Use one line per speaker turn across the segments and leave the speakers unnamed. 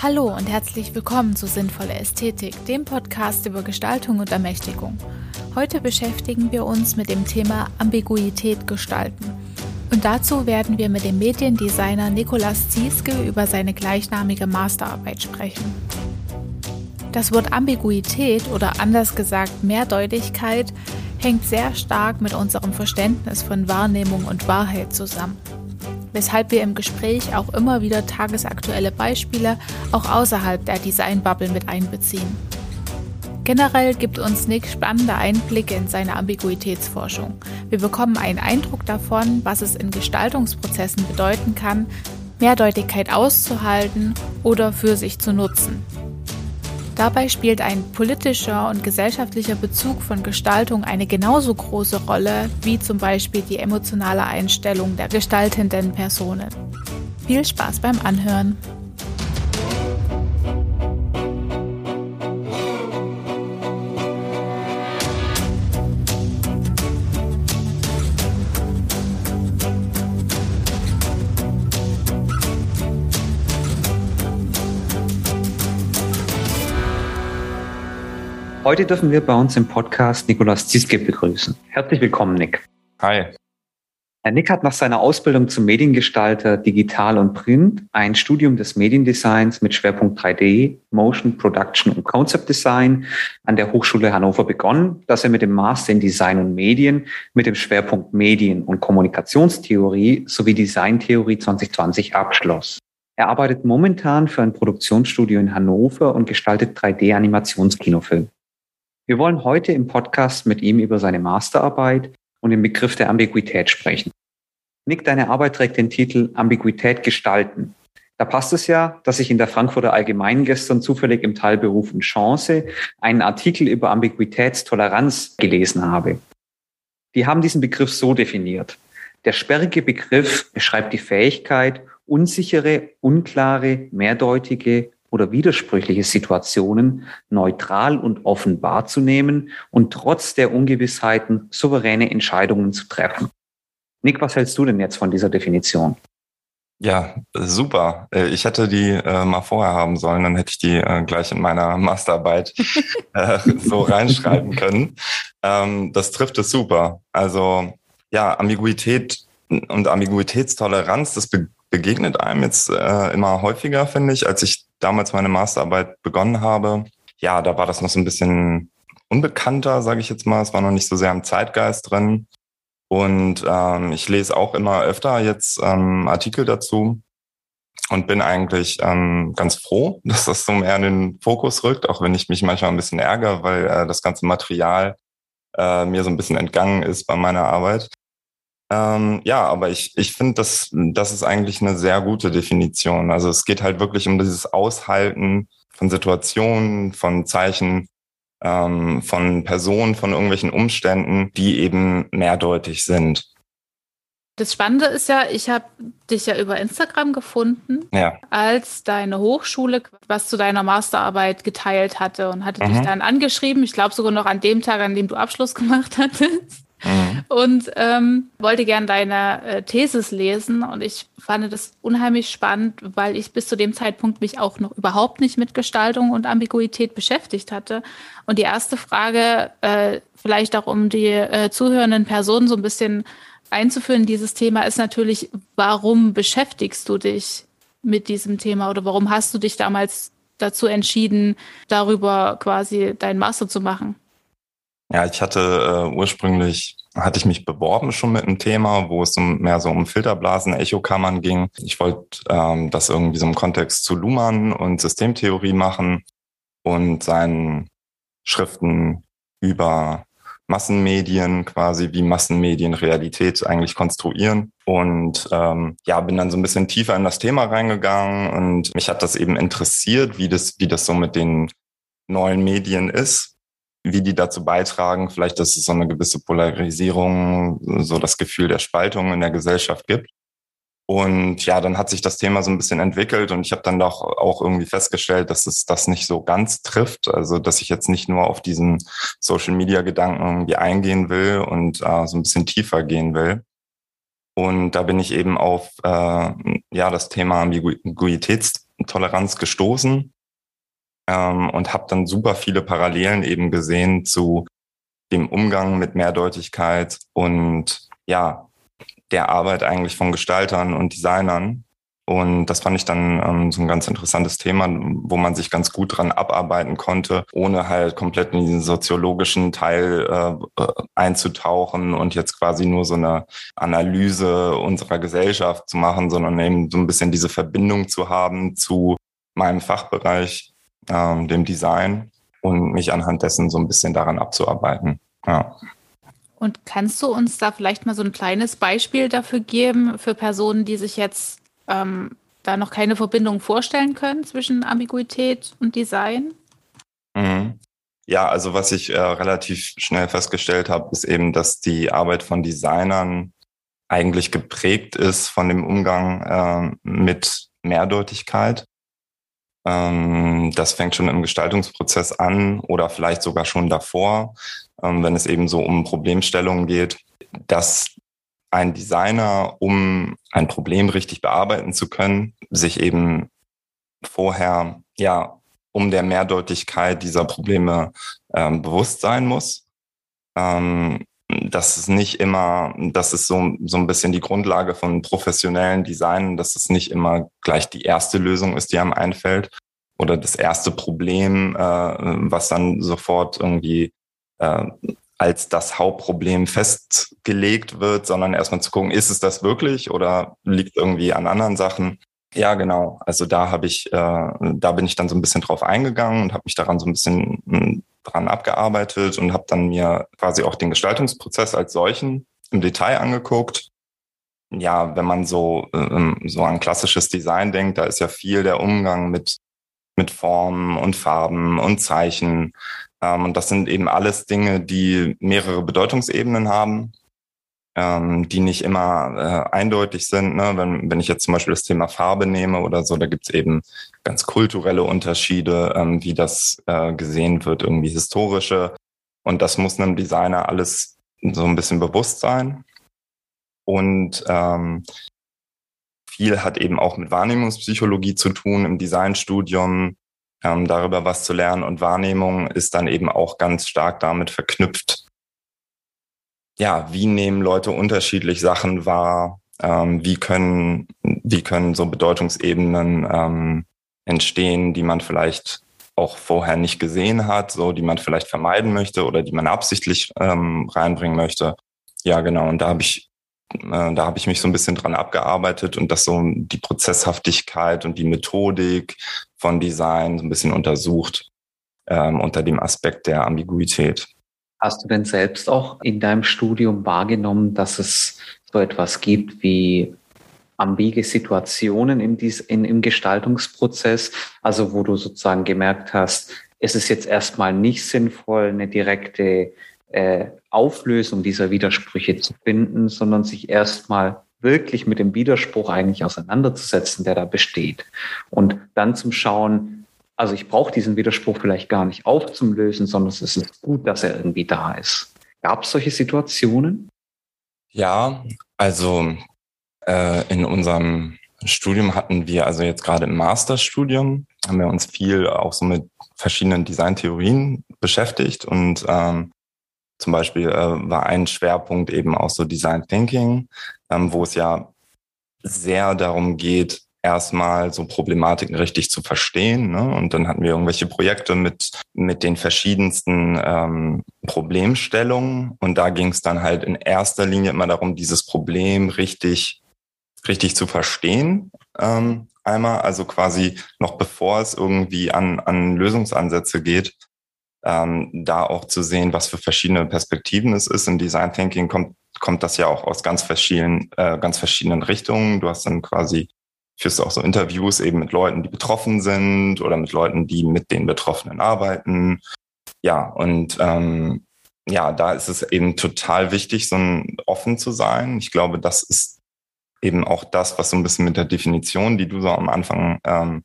Hallo und herzlich willkommen zu Sinnvolle Ästhetik, dem Podcast über Gestaltung und Ermächtigung. Heute beschäftigen wir uns mit dem Thema Ambiguität gestalten. Und dazu werden wir mit dem Mediendesigner Nikolaus Zieske über seine gleichnamige Masterarbeit sprechen. Das Wort Ambiguität oder anders gesagt Mehrdeutigkeit hängt sehr stark mit unserem Verständnis von Wahrnehmung und Wahrheit zusammen weshalb wir im Gespräch auch immer wieder tagesaktuelle Beispiele auch außerhalb der Designbubble mit einbeziehen. Generell gibt uns Nick spannende Einblicke in seine Ambiguitätsforschung. Wir bekommen einen Eindruck davon, was es in Gestaltungsprozessen bedeuten kann, Mehrdeutigkeit auszuhalten oder für sich zu nutzen. Dabei spielt ein politischer und gesellschaftlicher Bezug von Gestaltung eine genauso große Rolle wie zum Beispiel die emotionale Einstellung der gestaltenden Personen. Viel Spaß beim Anhören!
Heute dürfen wir bei uns im Podcast Nikolaus Zieske begrüßen. Herzlich willkommen, Nick.
Hi.
Herr Nick hat nach seiner Ausbildung zum Mediengestalter Digital und Print ein Studium des Mediendesigns mit Schwerpunkt 3D, Motion, Production und Concept Design an der Hochschule Hannover begonnen, das er mit dem Master in Design und Medien mit dem Schwerpunkt Medien- und Kommunikationstheorie sowie Designtheorie 2020 abschloss. Er arbeitet momentan für ein Produktionsstudio in Hannover und gestaltet 3D-Animationskinofilme. Wir wollen heute im Podcast mit ihm über seine Masterarbeit und den Begriff der Ambiguität sprechen. Nick, deine Arbeit trägt den Titel Ambiguität gestalten. Da passt es ja, dass ich in der Frankfurter Allgemeinen gestern zufällig im Teilberuf und Chance einen Artikel über Ambiguitätstoleranz gelesen habe. Die haben diesen Begriff so definiert. Der sperrige Begriff beschreibt die Fähigkeit, unsichere, unklare, mehrdeutige oder widersprüchliche Situationen neutral und offen wahrzunehmen und trotz der Ungewissheiten souveräne Entscheidungen zu treffen. Nick, was hältst du denn jetzt von dieser Definition?
Ja, super. Äh, ich hätte die äh, mal vorher haben sollen, dann hätte ich die äh, gleich in meiner Masterarbeit äh, so reinschreiben können. Ähm, das trifft es super. Also ja, Ambiguität und Ambiguitätstoleranz, das be begegnet einem jetzt äh, immer häufiger, finde ich, als ich damals meine Masterarbeit begonnen habe, ja, da war das noch so ein bisschen unbekannter, sage ich jetzt mal. Es war noch nicht so sehr im Zeitgeist drin. Und ähm, ich lese auch immer öfter jetzt ähm, Artikel dazu und bin eigentlich ähm, ganz froh, dass das so mehr in den Fokus rückt, auch wenn ich mich manchmal ein bisschen ärgere, weil äh, das ganze Material äh, mir so ein bisschen entgangen ist bei meiner Arbeit. Ähm, ja, aber ich, ich finde, das, das ist eigentlich eine sehr gute Definition. Also es geht halt wirklich um dieses Aushalten von Situationen, von Zeichen, ähm, von Personen, von irgendwelchen Umständen, die eben mehrdeutig sind.
Das Spannende ist ja, ich habe dich ja über Instagram gefunden,
ja.
als deine Hochschule was zu deiner Masterarbeit geteilt hatte und hatte mhm. dich dann angeschrieben. Ich glaube sogar noch an dem Tag, an dem du Abschluss gemacht hattest. Mhm. Und ähm, wollte gern deine äh, Thesis lesen und ich fand das unheimlich spannend, weil ich bis zu dem Zeitpunkt mich auch noch überhaupt nicht mit Gestaltung und Ambiguität beschäftigt hatte. Und die erste Frage, äh, vielleicht auch um die äh, zuhörenden Personen so ein bisschen einzuführen, dieses Thema ist natürlich, warum beschäftigst du dich mit diesem Thema oder warum hast du dich damals dazu entschieden, darüber quasi deinen Master zu machen?
Ja, ich hatte äh, ursprünglich hatte ich mich beworben schon mit einem Thema, wo es um, mehr so um Filterblasen, Echokammern ging. Ich wollte ähm, das irgendwie so im Kontext zu Luhmann und Systemtheorie machen und seinen Schriften über Massenmedien quasi, wie Massenmedien Realität eigentlich konstruieren. Und ähm, ja, bin dann so ein bisschen tiefer in das Thema reingegangen und mich hat das eben interessiert, wie das, wie das so mit den neuen Medien ist wie die dazu beitragen, vielleicht, dass es so eine gewisse Polarisierung, so das Gefühl der Spaltung in der Gesellschaft gibt. Und ja, dann hat sich das Thema so ein bisschen entwickelt und ich habe dann doch auch irgendwie festgestellt, dass es das nicht so ganz trifft. Also, dass ich jetzt nicht nur auf diesen Social-Media-Gedanken irgendwie eingehen will und äh, so ein bisschen tiefer gehen will. Und da bin ich eben auf äh, ja das Thema Ambiguitäts Toleranz gestoßen ähm, und habe dann super viele Parallelen eben gesehen zu dem Umgang mit Mehrdeutigkeit und ja, der Arbeit eigentlich von Gestaltern und Designern. Und das fand ich dann ähm, so ein ganz interessantes Thema, wo man sich ganz gut dran abarbeiten konnte, ohne halt komplett in diesen soziologischen Teil äh, äh, einzutauchen und jetzt quasi nur so eine Analyse unserer Gesellschaft zu machen, sondern eben so ein bisschen diese Verbindung zu haben zu meinem Fachbereich, ähm, dem Design und mich anhand dessen so ein bisschen daran abzuarbeiten. Ja.
Und kannst du uns da vielleicht mal so ein kleines Beispiel dafür geben, für Personen, die sich jetzt ähm, da noch keine Verbindung vorstellen können zwischen Ambiguität und Design?
Mhm. Ja, also was ich äh, relativ schnell festgestellt habe, ist eben, dass die Arbeit von Designern eigentlich geprägt ist von dem Umgang äh, mit Mehrdeutigkeit. Ähm, das fängt schon im Gestaltungsprozess an oder vielleicht sogar schon davor, ähm, wenn es eben so um Problemstellungen geht, dass ein Designer, um ein Problem richtig bearbeiten zu können, sich eben vorher ja um der Mehrdeutigkeit dieser Probleme ähm, bewusst sein muss. Ähm, das ist nicht immer, das ist so, so ein bisschen die Grundlage von professionellen Designen, dass es nicht immer gleich die erste Lösung ist, die einem einfällt oder das erste Problem, äh, was dann sofort irgendwie äh, als das Hauptproblem festgelegt wird, sondern erstmal zu gucken, ist es das wirklich oder liegt irgendwie an anderen Sachen? Ja, genau. Also da habe ich, äh, da bin ich dann so ein bisschen drauf eingegangen und habe mich daran so ein bisschen hm, dran abgearbeitet und habe dann mir quasi auch den Gestaltungsprozess als solchen im Detail angeguckt. Ja, wenn man so äh, so an klassisches Design denkt, da ist ja viel der Umgang mit mit Formen und Farben und Zeichen ähm, und das sind eben alles Dinge, die mehrere Bedeutungsebenen haben, ähm, die nicht immer äh, eindeutig sind. Ne? Wenn, wenn ich jetzt zum Beispiel das Thema Farbe nehme oder so, da gibt's eben ganz kulturelle Unterschiede, ähm, wie das äh, gesehen wird, irgendwie historische. Und das muss einem Designer alles so ein bisschen bewusst sein. Und ähm, viel hat eben auch mit Wahrnehmungspsychologie zu tun im Designstudium ähm, darüber was zu lernen. Und Wahrnehmung ist dann eben auch ganz stark damit verknüpft. Ja, wie nehmen Leute unterschiedlich Sachen wahr? Ähm, wie können, wie können so Bedeutungsebenen ähm, entstehen, die man vielleicht auch vorher nicht gesehen hat, so die man vielleicht vermeiden möchte oder die man absichtlich ähm, reinbringen möchte. Ja, genau. Und da habe ich äh, da habe ich mich so ein bisschen dran abgearbeitet und das so die Prozesshaftigkeit und die Methodik von Design so ein bisschen untersucht ähm, unter dem Aspekt der Ambiguität.
Hast du denn selbst auch in deinem Studium wahrgenommen, dass es so etwas gibt wie ambige Situationen im, in, im Gestaltungsprozess, also wo du sozusagen gemerkt hast, es ist jetzt erstmal nicht sinnvoll, eine direkte äh, Auflösung dieser Widersprüche zu finden, sondern sich erstmal wirklich mit dem Widerspruch eigentlich auseinanderzusetzen, der da besteht. Und dann zum Schauen, also ich brauche diesen Widerspruch vielleicht gar nicht aufzulösen, sondern es ist gut, dass er irgendwie da ist. Gab es solche Situationen?
Ja, also äh, in unserem Studium hatten wir, also jetzt gerade im Masterstudium, haben wir uns viel auch so mit verschiedenen Designtheorien beschäftigt und ähm, zum Beispiel äh, war ein Schwerpunkt eben auch so Design Thinking, ähm, wo es ja sehr darum geht, erstmal so Problematiken richtig zu verstehen. Ne? Und dann hatten wir irgendwelche Projekte mit, mit den verschiedensten ähm, Problemstellungen. Und da ging es dann halt in erster Linie immer darum, dieses Problem richtig, richtig zu verstehen. Ähm, einmal, also quasi noch bevor es irgendwie an, an Lösungsansätze geht, ähm, da auch zu sehen, was für verschiedene Perspektiven es ist. Im Design Thinking kommt, kommt das ja auch aus ganz verschiedenen, äh, ganz verschiedenen Richtungen. Du hast dann quasi, führst auch so Interviews eben mit Leuten, die betroffen sind oder mit Leuten, die mit den Betroffenen arbeiten. Ja, und ähm, ja, da ist es eben total wichtig, so ein offen zu sein. Ich glaube, das ist eben auch das, was so ein bisschen mit der Definition, die du so am Anfang ähm,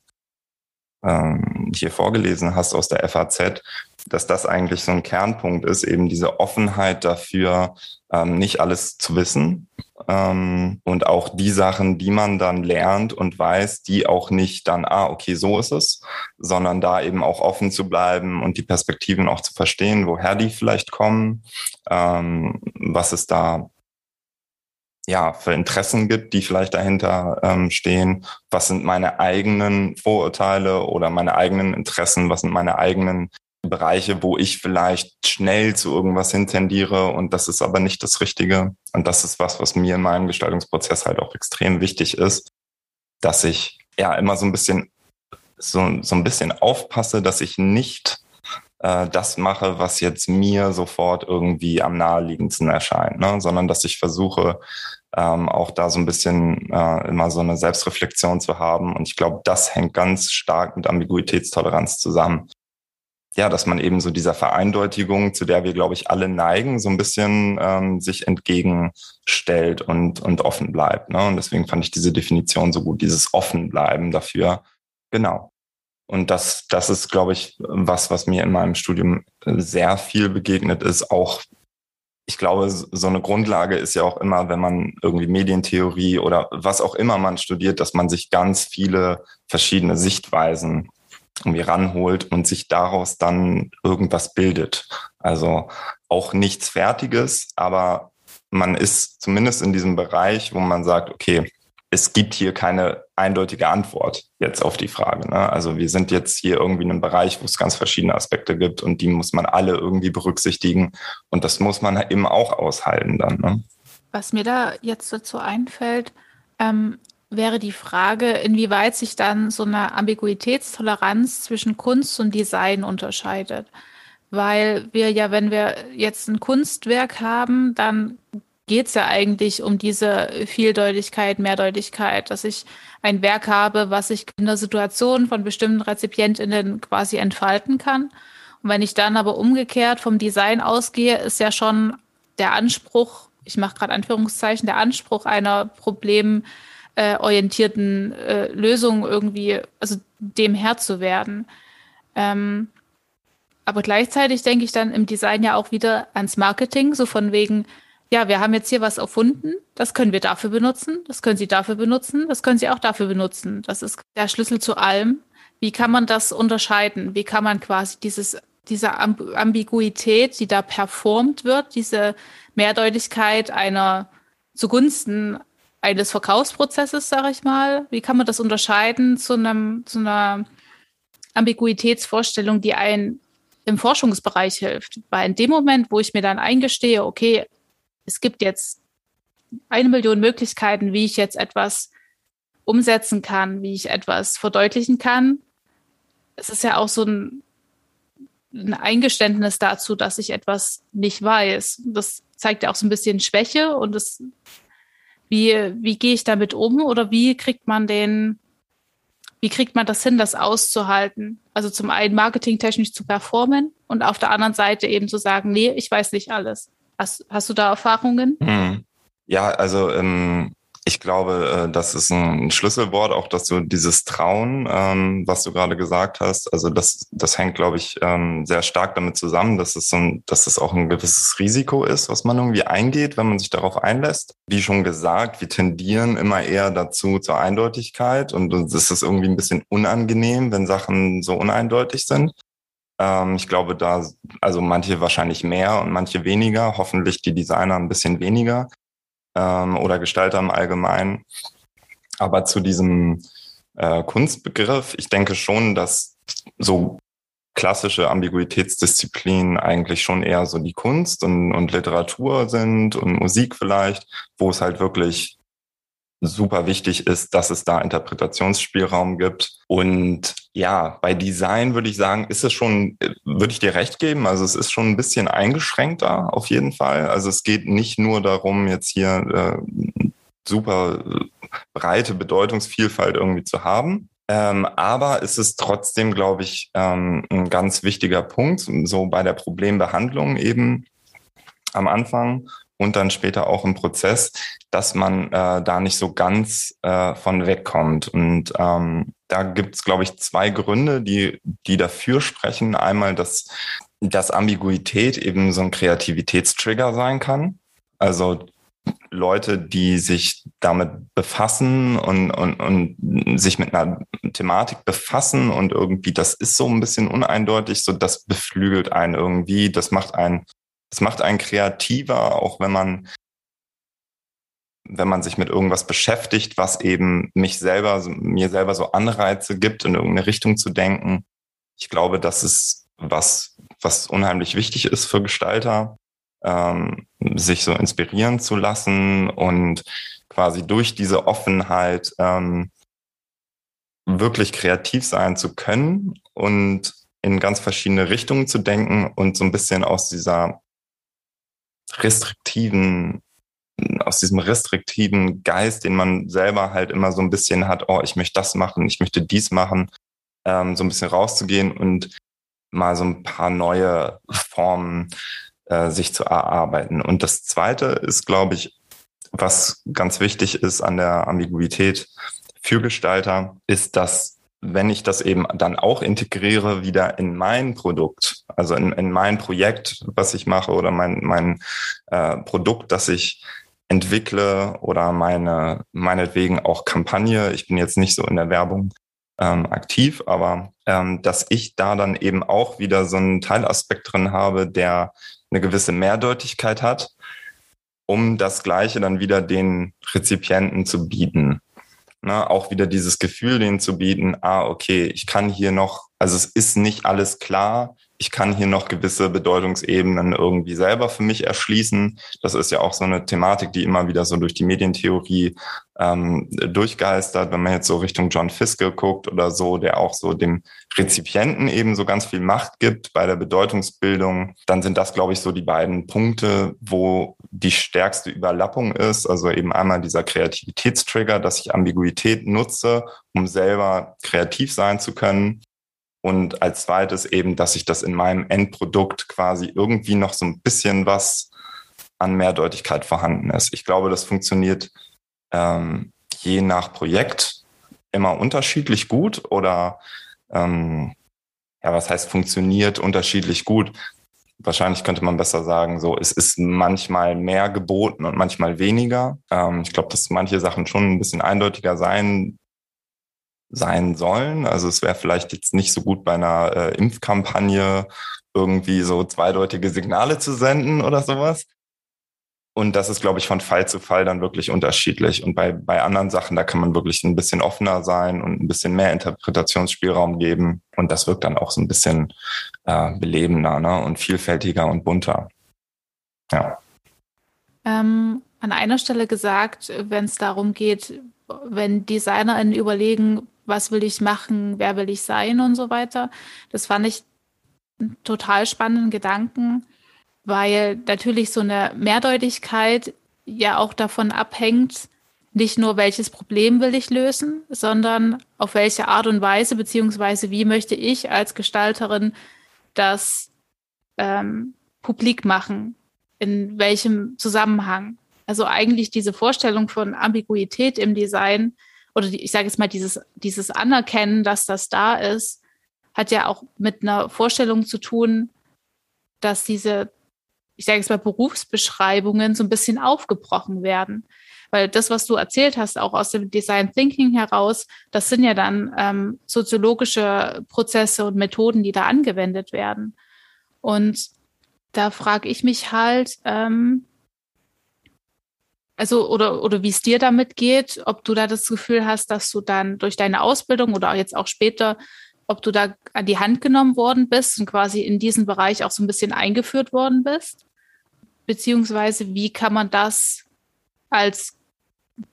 ähm, hier vorgelesen hast aus der FAZ, dass das eigentlich so ein Kernpunkt ist, eben diese Offenheit dafür, ähm, nicht alles zu wissen ähm, und auch die Sachen, die man dann lernt und weiß, die auch nicht dann, ah, okay, so ist es, sondern da eben auch offen zu bleiben und die Perspektiven auch zu verstehen, woher die vielleicht kommen, ähm, was es da ja, für Interessen gibt, die vielleicht dahinter ähm, stehen. Was sind meine eigenen Vorurteile oder meine eigenen Interessen? Was sind meine eigenen Bereiche, wo ich vielleicht schnell zu irgendwas hintendiere und das ist aber nicht das Richtige. Und das ist was, was mir in meinem Gestaltungsprozess halt auch extrem wichtig ist, dass ich ja immer so ein bisschen so, so ein bisschen aufpasse, dass ich nicht äh, das mache, was jetzt mir sofort irgendwie am naheliegendsten erscheint, ne? sondern dass ich versuche, ähm, auch da so ein bisschen äh, immer so eine Selbstreflexion zu haben. Und ich glaube, das hängt ganz stark mit Ambiguitätstoleranz zusammen ja, dass man eben so dieser Vereindeutigung, zu der wir, glaube ich, alle neigen, so ein bisschen ähm, sich entgegenstellt und, und offen bleibt. Ne? Und deswegen fand ich diese Definition so gut, dieses Offenbleiben dafür. Genau. Und das, das ist, glaube ich, was, was mir in meinem Studium sehr viel begegnet ist. Auch, ich glaube, so eine Grundlage ist ja auch immer, wenn man irgendwie Medientheorie oder was auch immer man studiert, dass man sich ganz viele verschiedene Sichtweisen irgendwie ranholt und sich daraus dann irgendwas bildet. Also auch nichts Fertiges, aber man ist zumindest in diesem Bereich, wo man sagt, okay, es gibt hier keine eindeutige Antwort jetzt auf die Frage. Ne? Also wir sind jetzt hier irgendwie in einem Bereich, wo es ganz verschiedene Aspekte gibt und die muss man alle irgendwie berücksichtigen und das muss man eben auch aushalten dann. Ne?
Was mir da jetzt dazu einfällt, ähm, wäre die Frage, inwieweit sich dann so eine Ambiguitätstoleranz zwischen Kunst und Design unterscheidet. Weil wir ja, wenn wir jetzt ein Kunstwerk haben, dann geht es ja eigentlich um diese Vieldeutigkeit, Mehrdeutigkeit, dass ich ein Werk habe, was sich in der Situation von bestimmten RezipientInnen quasi entfalten kann. Und wenn ich dann aber umgekehrt vom Design ausgehe, ist ja schon der Anspruch, ich mache gerade Anführungszeichen, der Anspruch einer Problem- äh, orientierten äh, Lösungen irgendwie, also dem Herr zu werden. Ähm, aber gleichzeitig denke ich dann im Design ja auch wieder ans Marketing, so von wegen, ja, wir haben jetzt hier was erfunden, das können wir dafür benutzen, das können Sie dafür benutzen, das können Sie auch dafür benutzen. Das ist der Schlüssel zu allem. Wie kann man das unterscheiden? Wie kann man quasi dieses, diese Ambiguität, die da performt wird, diese Mehrdeutigkeit einer zugunsten eines Verkaufsprozesses, sage ich mal? Wie kann man das unterscheiden zu, einem, zu einer Ambiguitätsvorstellung, die einen im Forschungsbereich hilft? Weil in dem Moment, wo ich mir dann eingestehe, okay, es gibt jetzt eine Million Möglichkeiten, wie ich jetzt etwas umsetzen kann, wie ich etwas verdeutlichen kann. Es ist ja auch so ein, ein Eingeständnis dazu, dass ich etwas nicht weiß. Das zeigt ja auch so ein bisschen Schwäche und das wie, wie gehe ich damit um oder wie kriegt man den, wie kriegt man das hin, das auszuhalten? Also zum einen marketingtechnisch zu performen und auf der anderen Seite eben zu sagen, nee, ich weiß nicht alles. Hast, hast du da Erfahrungen?
Hm. Ja, also ähm, ich glaube, äh, das ist ein Schlüsselwort, auch dass du dieses Trauen, ähm, was du gerade gesagt hast, also das, das hängt, glaube ich, ähm, sehr stark damit zusammen, dass es, ein, dass es auch ein gewisses Risiko ist, was man irgendwie eingeht, wenn man sich darauf einlässt. Wie schon gesagt, wir tendieren immer eher dazu zur Eindeutigkeit und es ist irgendwie ein bisschen unangenehm, wenn Sachen so uneindeutig sind. Ähm, ich glaube, da, also manche wahrscheinlich mehr und manche weniger, hoffentlich die Designer ein bisschen weniger ähm, oder Gestalter im Allgemeinen. Aber zu diesem äh, Kunstbegriff, ich denke schon, dass so klassische Ambiguitätsdisziplinen eigentlich schon eher so die Kunst und, und Literatur sind und Musik vielleicht, wo es halt wirklich super wichtig ist, dass es da Interpretationsspielraum gibt. Und ja, bei Design würde ich sagen, ist es schon, würde ich dir recht geben. Also es ist schon ein bisschen eingeschränkter auf jeden Fall. Also es geht nicht nur darum, jetzt hier äh, super breite Bedeutungsvielfalt irgendwie zu haben. Ähm, aber es ist trotzdem, glaube ich, ähm, ein ganz wichtiger Punkt, so bei der Problembehandlung eben am Anfang und dann später auch im Prozess, dass man äh, da nicht so ganz äh, von wegkommt. Und ähm, da gibt es, glaube ich, zwei Gründe, die, die dafür sprechen. Einmal, dass dass Ambiguität eben so ein Kreativitätstrigger sein kann. Also Leute, die sich damit befassen und, und, und sich mit einer Thematik befassen und irgendwie, das ist so ein bisschen uneindeutig, so das beflügelt einen irgendwie, das macht einen, das macht einen kreativer, auch wenn man wenn man sich mit irgendwas beschäftigt, was eben mich selber, mir selber so Anreize gibt, in irgendeine Richtung zu denken. Ich glaube, das ist was, was unheimlich wichtig ist für Gestalter, ähm, sich so inspirieren zu lassen und quasi durch diese Offenheit ähm, wirklich kreativ sein zu können und in ganz verschiedene Richtungen zu denken und so ein bisschen aus dieser restriktiven aus diesem restriktiven Geist, den man selber halt immer so ein bisschen hat, oh, ich möchte das machen, ich möchte dies machen, ähm, so ein bisschen rauszugehen und mal so ein paar neue Formen äh, sich zu erarbeiten. Und das Zweite ist, glaube ich, was ganz wichtig ist an der Ambiguität für Gestalter, ist, dass wenn ich das eben dann auch integriere wieder in mein Produkt, also in, in mein Projekt, was ich mache oder mein, mein äh, Produkt, das ich entwickle oder meine, meinetwegen auch Kampagne. Ich bin jetzt nicht so in der Werbung ähm, aktiv, aber ähm, dass ich da dann eben auch wieder so einen Teilaspekt drin habe, der eine gewisse Mehrdeutigkeit hat, um das Gleiche dann wieder den Rezipienten zu bieten. Ne, auch wieder dieses Gefühl denen zu bieten, ah, okay, ich kann hier noch, also es ist nicht alles klar, ich kann hier noch gewisse Bedeutungsebenen irgendwie selber für mich erschließen. Das ist ja auch so eine Thematik, die immer wieder so durch die Medientheorie ähm, durchgeistert. Wenn man jetzt so Richtung John Fiske guckt oder so, der auch so dem Rezipienten eben so ganz viel Macht gibt bei der Bedeutungsbildung, dann sind das, glaube ich, so die beiden Punkte, wo die stärkste Überlappung ist. Also eben einmal dieser Kreativitätstrigger, dass ich Ambiguität nutze, um selber kreativ sein zu können. Und als zweites eben, dass ich das in meinem Endprodukt quasi irgendwie noch so ein bisschen was an Mehrdeutigkeit vorhanden ist. Ich glaube, das funktioniert ähm, je nach Projekt immer unterschiedlich gut oder ähm, ja, was heißt funktioniert unterschiedlich gut? Wahrscheinlich könnte man besser sagen, so es ist manchmal mehr geboten und manchmal weniger. Ähm, ich glaube, dass manche Sachen schon ein bisschen eindeutiger sein sein sollen. Also es wäre vielleicht jetzt nicht so gut bei einer äh, Impfkampagne irgendwie so zweideutige Signale zu senden oder sowas. Und das ist, glaube ich, von Fall zu Fall dann wirklich unterschiedlich. Und bei, bei anderen Sachen, da kann man wirklich ein bisschen offener sein und ein bisschen mehr Interpretationsspielraum geben. Und das wirkt dann auch so ein bisschen äh, belebender ne? und vielfältiger und bunter. Ja.
Ähm, an einer Stelle gesagt, wenn es darum geht, wenn DesignerInnen überlegen, was will ich machen, wer will ich sein und so weiter. Das fand ich einen total spannenden Gedanken, weil natürlich so eine Mehrdeutigkeit ja auch davon abhängt, nicht nur welches Problem will ich lösen, sondern auf welche Art und Weise, beziehungsweise wie möchte ich als Gestalterin das ähm, publik machen, in welchem Zusammenhang. Also eigentlich diese Vorstellung von Ambiguität im Design oder die, ich sage jetzt mal, dieses, dieses Anerkennen, dass das da ist, hat ja auch mit einer Vorstellung zu tun, dass diese, ich sage jetzt mal, Berufsbeschreibungen so ein bisschen aufgebrochen werden. Weil das, was du erzählt hast, auch aus dem Design Thinking heraus, das sind ja dann ähm, soziologische Prozesse und Methoden, die da angewendet werden. Und da frage ich mich halt, ähm, also oder oder wie es dir damit geht, ob du da das Gefühl hast, dass du dann durch deine Ausbildung oder jetzt auch später, ob du da an die Hand genommen worden bist und quasi in diesen Bereich auch so ein bisschen eingeführt worden bist, beziehungsweise wie kann man das als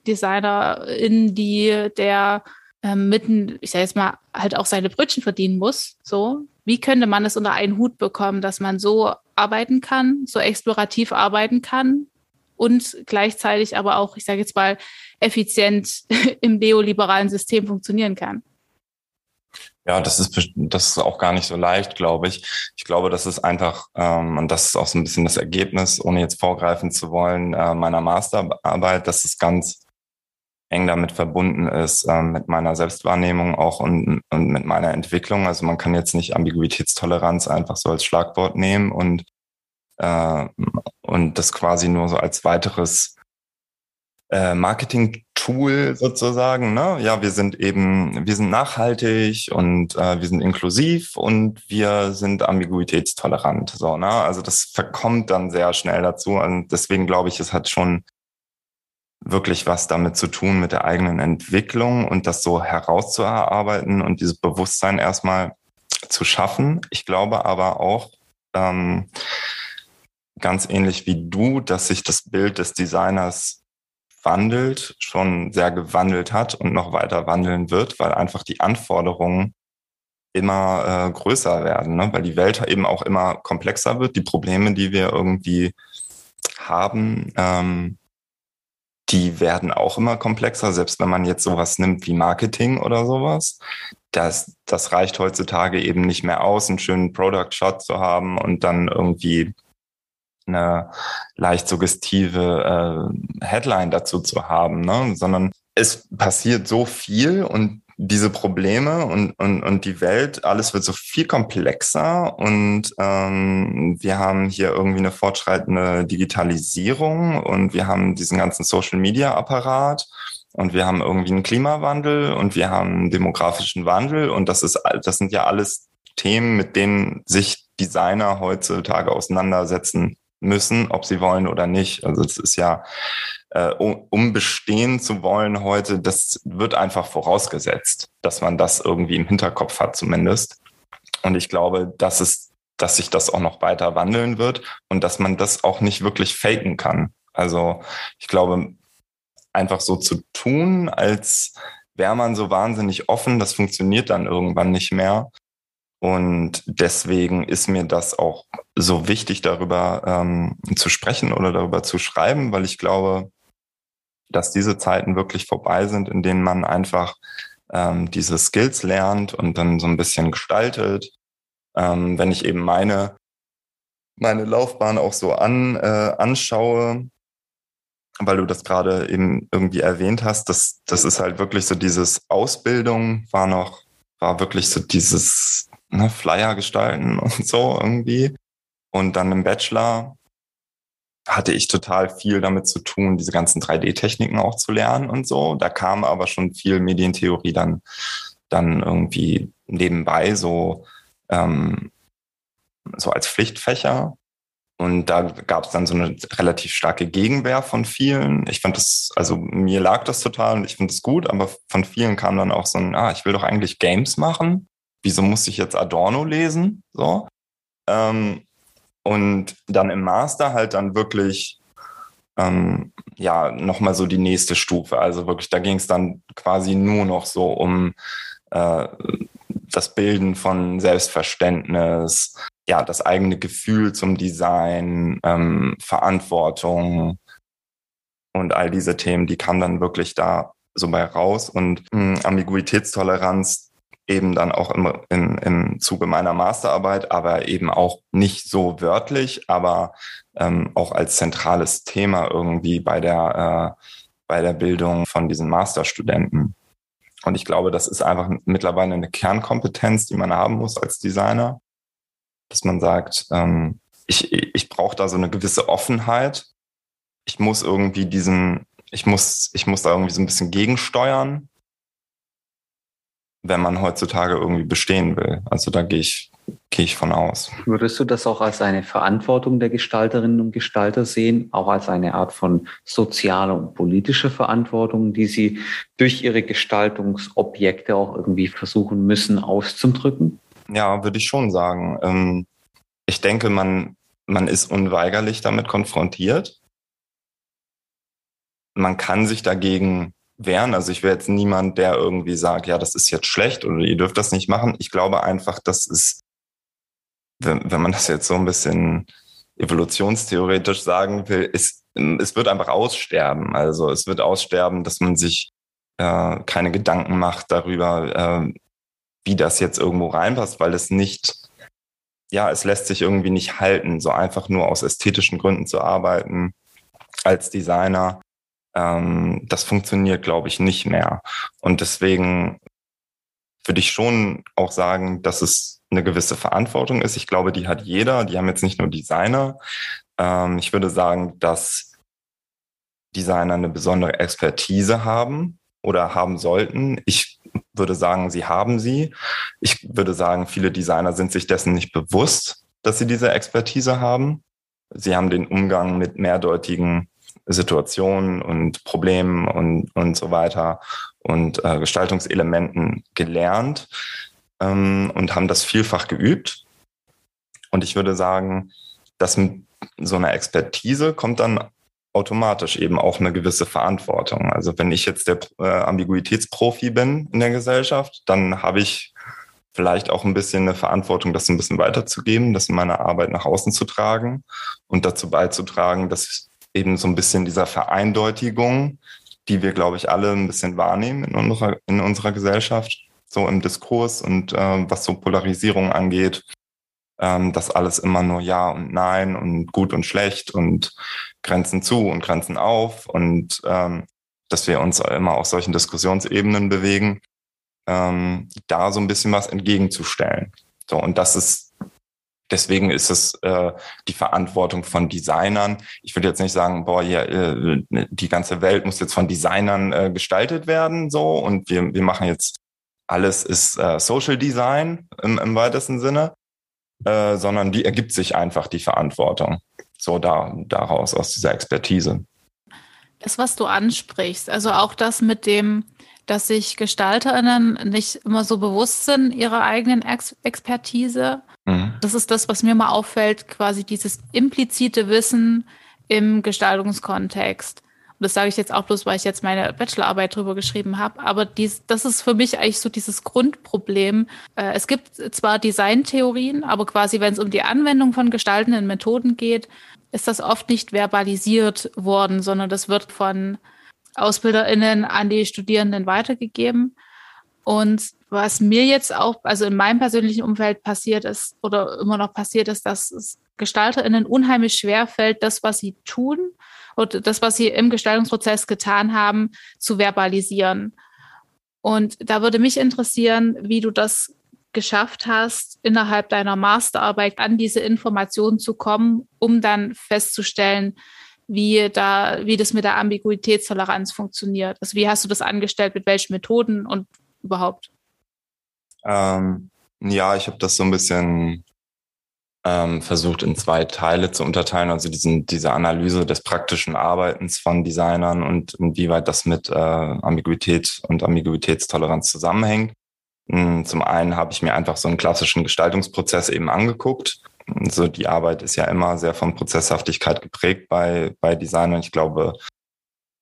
Designer in die der ähm, mitten, ich sage jetzt mal, halt auch seine Brötchen verdienen muss, so? Wie könnte man es unter einen Hut bekommen, dass man so arbeiten kann, so explorativ arbeiten kann, und gleichzeitig aber auch, ich sage jetzt mal, effizient im neoliberalen System funktionieren kann.
Ja, das ist, das ist auch gar nicht so leicht, glaube ich. Ich glaube, das ist einfach, ähm, und das ist auch so ein bisschen das Ergebnis, ohne jetzt vorgreifen zu wollen, äh, meiner Masterarbeit, dass es ganz eng damit verbunden ist, äh, mit meiner Selbstwahrnehmung auch und, und mit meiner Entwicklung. Also man kann jetzt nicht Ambiguitätstoleranz einfach so als Schlagwort nehmen und, äh, und das quasi nur so als weiteres äh, Marketing-Tool sozusagen. Ne? Ja, wir sind eben, wir sind nachhaltig und äh, wir sind inklusiv und wir sind ambiguitätstolerant. So, ne? Also das verkommt dann sehr schnell dazu. Und deswegen glaube ich, es hat schon wirklich was damit zu tun mit der eigenen Entwicklung und das so herauszuarbeiten und dieses Bewusstsein erstmal zu schaffen. Ich glaube aber auch, ähm, ganz ähnlich wie du, dass sich das Bild des Designers wandelt, schon sehr gewandelt hat und noch weiter wandeln wird, weil einfach die Anforderungen immer äh, größer werden, ne? weil die Welt eben auch immer komplexer wird. Die Probleme, die wir irgendwie haben, ähm, die werden auch immer komplexer, selbst wenn man jetzt sowas nimmt wie Marketing oder sowas. Das, das reicht heutzutage eben nicht mehr aus, einen schönen Product Shot zu haben und dann irgendwie eine leicht suggestive äh, Headline dazu zu haben, ne? sondern es passiert so viel und diese Probleme und, und, und die Welt, alles wird so viel komplexer und ähm, wir haben hier irgendwie eine fortschreitende Digitalisierung und wir haben diesen ganzen Social-Media-Apparat und wir haben irgendwie einen Klimawandel und wir haben einen demografischen Wandel und das ist das sind ja alles Themen, mit denen sich Designer heutzutage auseinandersetzen müssen, ob sie wollen oder nicht. Also es ist ja äh, um bestehen zu wollen heute, das wird einfach vorausgesetzt, dass man das irgendwie im Hinterkopf hat zumindest. Und ich glaube, dass es, dass sich das auch noch weiter wandeln wird und dass man das auch nicht wirklich faken kann. Also ich glaube, einfach so zu tun, als wäre man so wahnsinnig offen, das funktioniert dann irgendwann nicht mehr. Und deswegen ist mir das auch so wichtig, darüber ähm, zu sprechen oder darüber zu schreiben, weil ich glaube, dass diese Zeiten wirklich vorbei sind, in denen man einfach ähm, diese Skills lernt und dann so ein bisschen gestaltet. Ähm, wenn ich eben meine, meine Laufbahn auch so an, äh, anschaue, weil du das gerade eben irgendwie erwähnt hast, das, das ist halt wirklich so dieses Ausbildung war noch, war wirklich so dieses ne, Flyer gestalten und so irgendwie. Und dann im Bachelor hatte ich total viel damit zu tun, diese ganzen 3D-Techniken auch zu lernen und so. Da kam aber schon viel Medientheorie dann, dann irgendwie nebenbei so, ähm, so als Pflichtfächer. Und da gab es dann so eine relativ starke Gegenwehr von vielen. Ich fand das, also mir lag das total und ich finde es gut, aber von vielen kam dann auch so ein, ah, ich will doch eigentlich Games machen. Wieso muss ich jetzt Adorno lesen? So. Ähm, und dann im Master halt dann wirklich ähm, ja nochmal so die nächste Stufe. Also wirklich, da ging es dann quasi nur noch so um äh, das Bilden von Selbstverständnis, ja, das eigene Gefühl zum Design, ähm, Verantwortung und all diese Themen, die kamen dann wirklich da so bei raus. Und mh, hm, Ambiguitätstoleranz, eben dann auch im, im, im Zuge meiner Masterarbeit, aber eben auch nicht so wörtlich, aber ähm, auch als zentrales Thema irgendwie bei der, äh, bei der Bildung von diesen Masterstudenten. Und ich glaube, das ist einfach mittlerweile eine Kernkompetenz, die man haben muss als Designer, dass man sagt, ähm, ich, ich brauche da so eine gewisse Offenheit. Ich muss irgendwie diesen, ich muss, ich muss da irgendwie so ein bisschen gegensteuern wenn man heutzutage irgendwie bestehen will. Also da gehe ich, gehe ich von aus.
Würdest du das auch als eine Verantwortung der Gestalterinnen und Gestalter sehen, auch als eine Art von sozialer und politischer Verantwortung, die sie durch ihre Gestaltungsobjekte auch irgendwie versuchen müssen auszudrücken?
Ja, würde ich schon sagen. Ähm, ich denke, man, man ist unweigerlich damit konfrontiert. Man kann sich dagegen wehren. Also ich wäre jetzt niemand, der irgendwie sagt, ja, das ist jetzt schlecht oder ihr dürft das nicht machen. Ich glaube einfach, das ist, wenn, wenn man das jetzt so ein bisschen evolutionstheoretisch sagen will, ist, es wird einfach aussterben. Also es wird aussterben, dass man sich äh, keine Gedanken macht darüber, äh, wie das jetzt irgendwo reinpasst, weil es nicht, ja, es lässt sich irgendwie nicht halten, so einfach nur aus ästhetischen Gründen zu arbeiten als Designer ähm, das funktioniert, glaube ich, nicht mehr. Und deswegen würde ich schon auch sagen, dass es eine gewisse Verantwortung ist. Ich glaube, die hat jeder. Die haben jetzt nicht nur Designer. Ähm, ich würde sagen, dass Designer eine besondere Expertise haben oder haben sollten. Ich würde sagen, sie haben sie. Ich würde sagen, viele Designer sind sich dessen nicht bewusst, dass sie diese Expertise haben. Sie haben den Umgang mit mehrdeutigen Situationen und Problemen und, und so weiter und äh, Gestaltungselementen gelernt ähm, und haben das vielfach geübt. Und ich würde sagen, dass mit so einer Expertise kommt dann automatisch eben auch eine gewisse Verantwortung. Also wenn ich jetzt der äh, Ambiguitätsprofi bin in der Gesellschaft, dann habe ich vielleicht auch ein bisschen eine Verantwortung, das ein bisschen weiterzugeben, das in meiner Arbeit nach außen zu tragen und dazu beizutragen, dass eben so ein bisschen dieser Vereindeutigung, die wir, glaube ich, alle ein bisschen wahrnehmen in unserer, in unserer Gesellschaft, so im Diskurs und äh, was so Polarisierung angeht, ähm, dass alles immer nur Ja und Nein und gut und schlecht und Grenzen zu und Grenzen auf und ähm, dass wir uns immer auf solchen Diskussionsebenen bewegen, ähm, da so ein bisschen was entgegenzustellen. So, und das ist Deswegen ist es äh, die Verantwortung von Designern. Ich würde jetzt nicht sagen, boah, ja, äh, die ganze Welt muss jetzt von Designern äh, gestaltet werden, so und wir, wir machen jetzt alles ist äh, Social Design im, im weitesten Sinne, äh, sondern die ergibt sich einfach die Verantwortung. So da, daraus, aus dieser Expertise.
Das, was du ansprichst, also auch das mit dem, dass sich GestalterInnen nicht immer so bewusst sind ihrer eigenen Ex Expertise Mhm. Das ist das, was mir mal auffällt, quasi dieses implizite Wissen im Gestaltungskontext. Und das sage ich jetzt auch bloß, weil ich jetzt meine Bachelorarbeit drüber geschrieben habe. Aber dies, das ist für mich eigentlich so dieses Grundproblem. Äh, es gibt zwar Designtheorien, aber quasi, wenn es um die Anwendung von gestaltenden Methoden geht, ist das oft nicht verbalisiert worden, sondern das wird von AusbilderInnen an die Studierenden weitergegeben. Und was mir jetzt auch, also in meinem persönlichen Umfeld passiert ist oder immer noch passiert ist, dass es GestalterInnen unheimlich schwer fällt, das, was sie tun oder das, was sie im Gestaltungsprozess getan haben, zu verbalisieren. Und da würde mich interessieren, wie du das geschafft hast, innerhalb deiner Masterarbeit an diese Informationen zu kommen, um dann festzustellen, wie da, wie das mit der Ambiguitätstoleranz funktioniert. Also wie hast du das angestellt, mit welchen Methoden und überhaupt?
Ähm, ja, ich habe das so ein bisschen ähm, versucht in zwei Teile zu unterteilen, also diesen, diese Analyse des praktischen Arbeitens von Designern und inwieweit das mit äh, Ambiguität und Ambiguitätstoleranz zusammenhängt. Hm, zum einen habe ich mir einfach so einen klassischen Gestaltungsprozess eben angeguckt. So die Arbeit ist ja immer sehr von Prozesshaftigkeit geprägt bei, bei Designern. Ich glaube,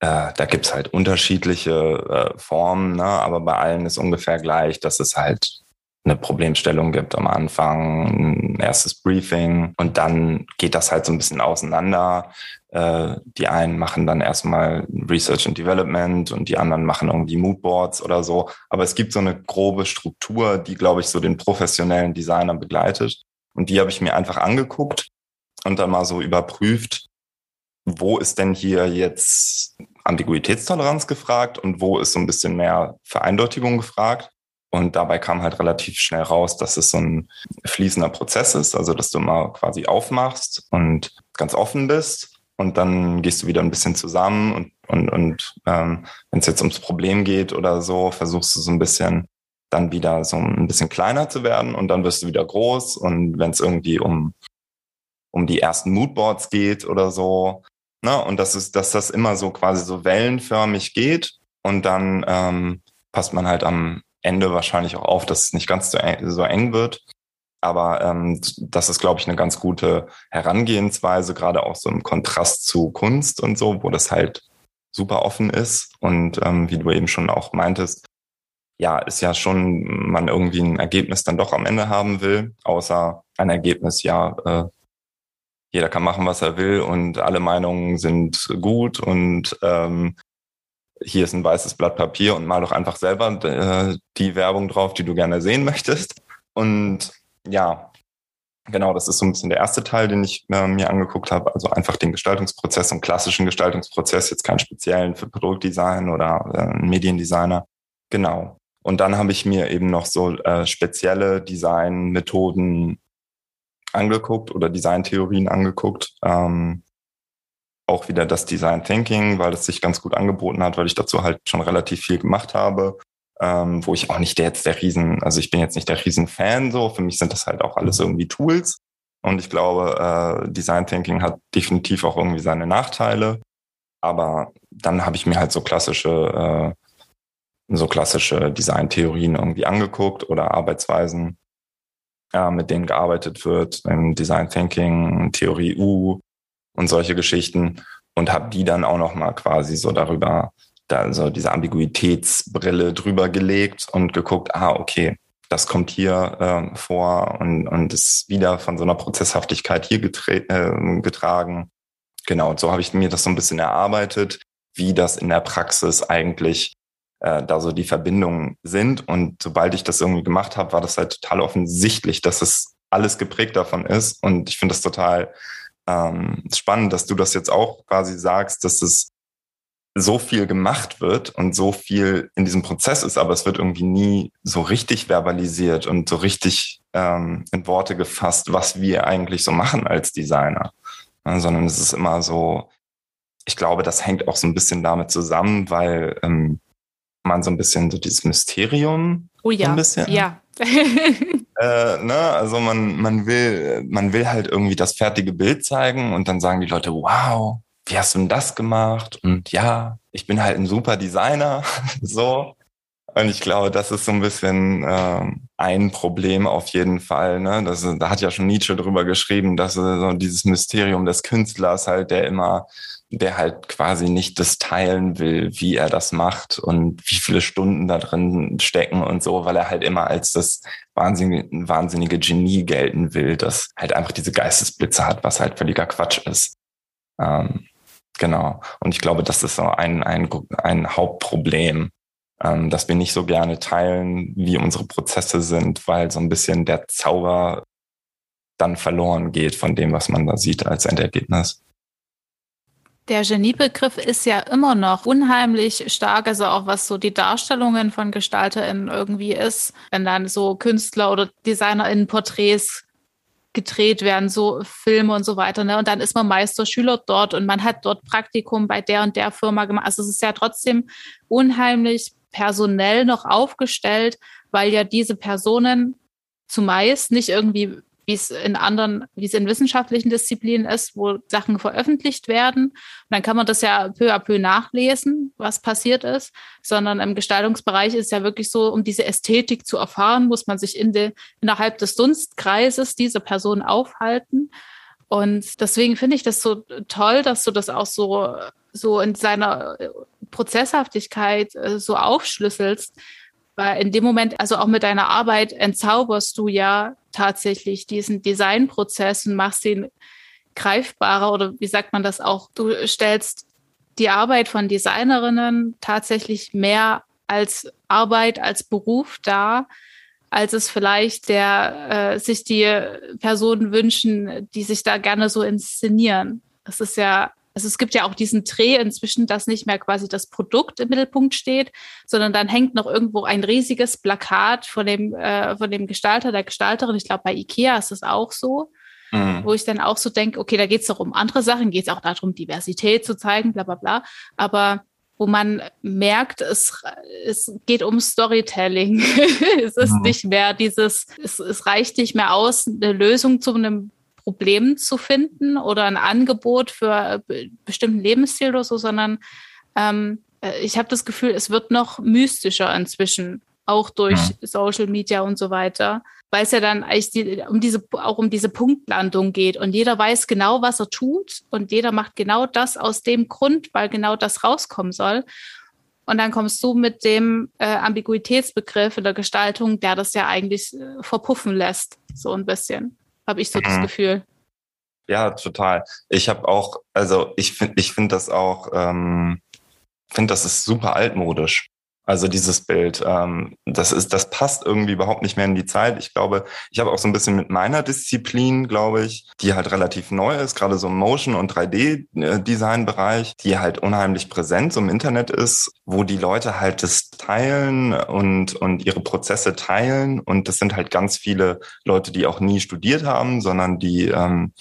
äh, da gibt's halt unterschiedliche äh, Formen, ne? aber bei allen ist ungefähr gleich, dass es halt eine Problemstellung gibt am Anfang, ein erstes Briefing und dann geht das halt so ein bisschen auseinander. Äh, die einen machen dann erstmal Research and Development und die anderen machen irgendwie Moodboards oder so. Aber es gibt so eine grobe Struktur, die, glaube ich, so den professionellen Designer begleitet. Und die habe ich mir einfach angeguckt und dann mal so überprüft, wo ist denn hier jetzt Ambiguitätstoleranz gefragt und wo ist so ein bisschen mehr Vereindeutigung gefragt. Und dabei kam halt relativ schnell raus, dass es so ein fließender Prozess ist, also dass du mal quasi aufmachst und ganz offen bist und dann gehst du wieder ein bisschen zusammen und, und, und ähm, wenn es jetzt ums Problem geht oder so, versuchst du so ein bisschen dann wieder so ein bisschen kleiner zu werden und dann wirst du wieder groß und wenn es irgendwie um um die ersten Moodboards geht oder so, Ne? Und das ist, dass das immer so quasi so wellenförmig geht und dann ähm, passt man halt am Ende wahrscheinlich auch auf, dass es nicht ganz so eng, so eng wird. Aber ähm, das ist, glaube ich, eine ganz gute Herangehensweise, gerade auch so im Kontrast zu Kunst und so, wo das halt super offen ist. Und ähm, wie du eben schon auch meintest, ja, ist ja schon man irgendwie ein Ergebnis dann doch am Ende haben will, außer ein Ergebnis, ja, äh, jeder kann machen, was er will und alle Meinungen sind gut und ähm, hier ist ein weißes Blatt Papier und mal doch einfach selber äh, die Werbung drauf, die du gerne sehen möchtest. Und ja, Genau, das ist so ein bisschen der erste Teil, den ich äh, mir angeguckt habe. Also einfach den Gestaltungsprozess, einen klassischen Gestaltungsprozess, jetzt keinen speziellen für Produktdesign oder äh, Mediendesigner. Genau. Und dann habe ich mir eben noch so äh, spezielle Designmethoden angeguckt oder Designtheorien angeguckt. Ähm, auch wieder das Design Thinking, weil es sich ganz gut angeboten hat, weil ich dazu halt schon relativ viel gemacht habe ähm, wo ich auch nicht der jetzt der Riesen, also ich bin jetzt nicht der Riesenfan so, für mich sind das halt auch alles irgendwie Tools. Und ich glaube, äh, Design Thinking hat definitiv auch irgendwie seine Nachteile. Aber dann habe ich mir halt so klassische, äh, so klassische Designtheorien irgendwie angeguckt oder Arbeitsweisen, äh, mit denen gearbeitet wird, im Design Thinking, Theorie U und solche Geschichten und habe die dann auch noch mal quasi so darüber da so diese Ambiguitätsbrille drüber gelegt und geguckt, ah, okay, das kommt hier äh, vor und, und ist wieder von so einer Prozesshaftigkeit hier äh, getragen. Genau, und so habe ich mir das so ein bisschen erarbeitet, wie das in der Praxis eigentlich äh, da so die Verbindungen sind. Und sobald ich das irgendwie gemacht habe, war das halt total offensichtlich, dass es alles geprägt davon ist. Und ich finde das total ähm, spannend, dass du das jetzt auch quasi sagst, dass es so viel gemacht wird und so viel in diesem Prozess ist, aber es wird irgendwie nie so richtig verbalisiert und so richtig ähm, in Worte gefasst, was wir eigentlich so machen als Designer. Ja, sondern es ist immer so, ich glaube, das hängt auch so ein bisschen damit zusammen, weil ähm, man so ein bisschen so dieses Mysterium
oh ja,
so ein bisschen.
Ja.
äh, ne? Also man, man will, man will halt irgendwie das fertige Bild zeigen und dann sagen die Leute, wow, wie hast du denn das gemacht? Und ja, ich bin halt ein super Designer, so. Und ich glaube, das ist so ein bisschen ähm, ein Problem auf jeden Fall. Ne? Das, da hat ja schon Nietzsche drüber geschrieben, dass so dieses Mysterium des Künstlers halt, der immer, der halt quasi nicht das teilen will, wie er das macht und wie viele Stunden da drin stecken und so, weil er halt immer als das wahnsinnige, wahnsinnige Genie gelten will, das halt einfach diese Geistesblitze hat, was halt völliger Quatsch ist. Ähm, Genau. Und ich glaube, das ist so ein, ein, ein Hauptproblem, ähm, dass wir nicht so gerne teilen, wie unsere Prozesse sind, weil so ein bisschen der Zauber dann verloren geht von dem, was man da sieht als Endergebnis.
Der Geniebegriff ist ja immer noch unheimlich stark, also auch was so die Darstellungen von GestalterInnen irgendwie ist. Wenn dann so Künstler oder DesignerInnen Porträts gedreht werden, so Filme und so weiter. Ne? Und dann ist man Meisterschüler dort und man hat dort Praktikum bei der und der Firma gemacht. Also es ist ja trotzdem unheimlich personell noch aufgestellt, weil ja diese Personen zumeist nicht irgendwie wie es in anderen, wie es in wissenschaftlichen Disziplinen ist, wo Sachen veröffentlicht werden. Und dann kann man das ja peu à peu nachlesen, was passiert ist, sondern im Gestaltungsbereich ist ja wirklich so, um diese Ästhetik zu erfahren, muss man sich in de, innerhalb des Dunstkreises dieser Person aufhalten. Und deswegen finde ich das so toll, dass du das auch so, so in seiner Prozesshaftigkeit äh, so aufschlüsselst, weil in dem Moment, also auch mit deiner Arbeit, entzauberst du ja tatsächlich diesen Designprozess und machst ihn greifbarer oder wie sagt man das auch? Du stellst die Arbeit von Designerinnen tatsächlich mehr als Arbeit, als Beruf dar, als es vielleicht der äh, sich die Personen wünschen, die sich da gerne so inszenieren. Das ist ja also es gibt ja auch diesen Dreh inzwischen, dass nicht mehr quasi das Produkt im Mittelpunkt steht, sondern dann hängt noch irgendwo ein riesiges Plakat von dem, äh, von dem Gestalter, der Gestalterin. Ich glaube, bei Ikea ist es auch so. Mhm. Wo ich dann auch so denke, okay, da geht es doch um andere Sachen, geht es auch darum, Diversität zu zeigen, bla bla bla. Aber wo man merkt, es, es geht um Storytelling. es ist mhm. nicht mehr dieses, es, es reicht nicht mehr aus, eine Lösung zu einem Problem zu finden oder ein Angebot für äh, bestimmten Lebensstil oder so, sondern ähm, äh, ich habe das Gefühl, es wird noch mystischer inzwischen, auch durch ja. Social Media und so weiter, weil es ja dann eigentlich die, um diese, auch um diese Punktlandung geht und jeder weiß genau, was er tut und jeder macht genau das aus dem Grund, weil genau das rauskommen soll. Und dann kommst du mit dem äh, Ambiguitätsbegriff in der Gestaltung, der das ja eigentlich äh, verpuffen lässt, so ein bisschen habe ich so mhm. das Gefühl.
Ja, total. Ich habe auch, also ich finde, ich finde das auch, ähm, finde das ist super altmodisch. Also dieses Bild, ähm, das ist, das passt irgendwie überhaupt nicht mehr in die Zeit. Ich glaube, ich habe auch so ein bisschen mit meiner Disziplin, glaube ich, die halt relativ neu ist, gerade so im Motion- und 3D-Design-Bereich, die halt unheimlich präsent so im Internet ist, wo die Leute halt das teilen und, und ihre Prozesse teilen. Und das sind halt ganz viele Leute, die auch nie studiert haben, sondern die ähm,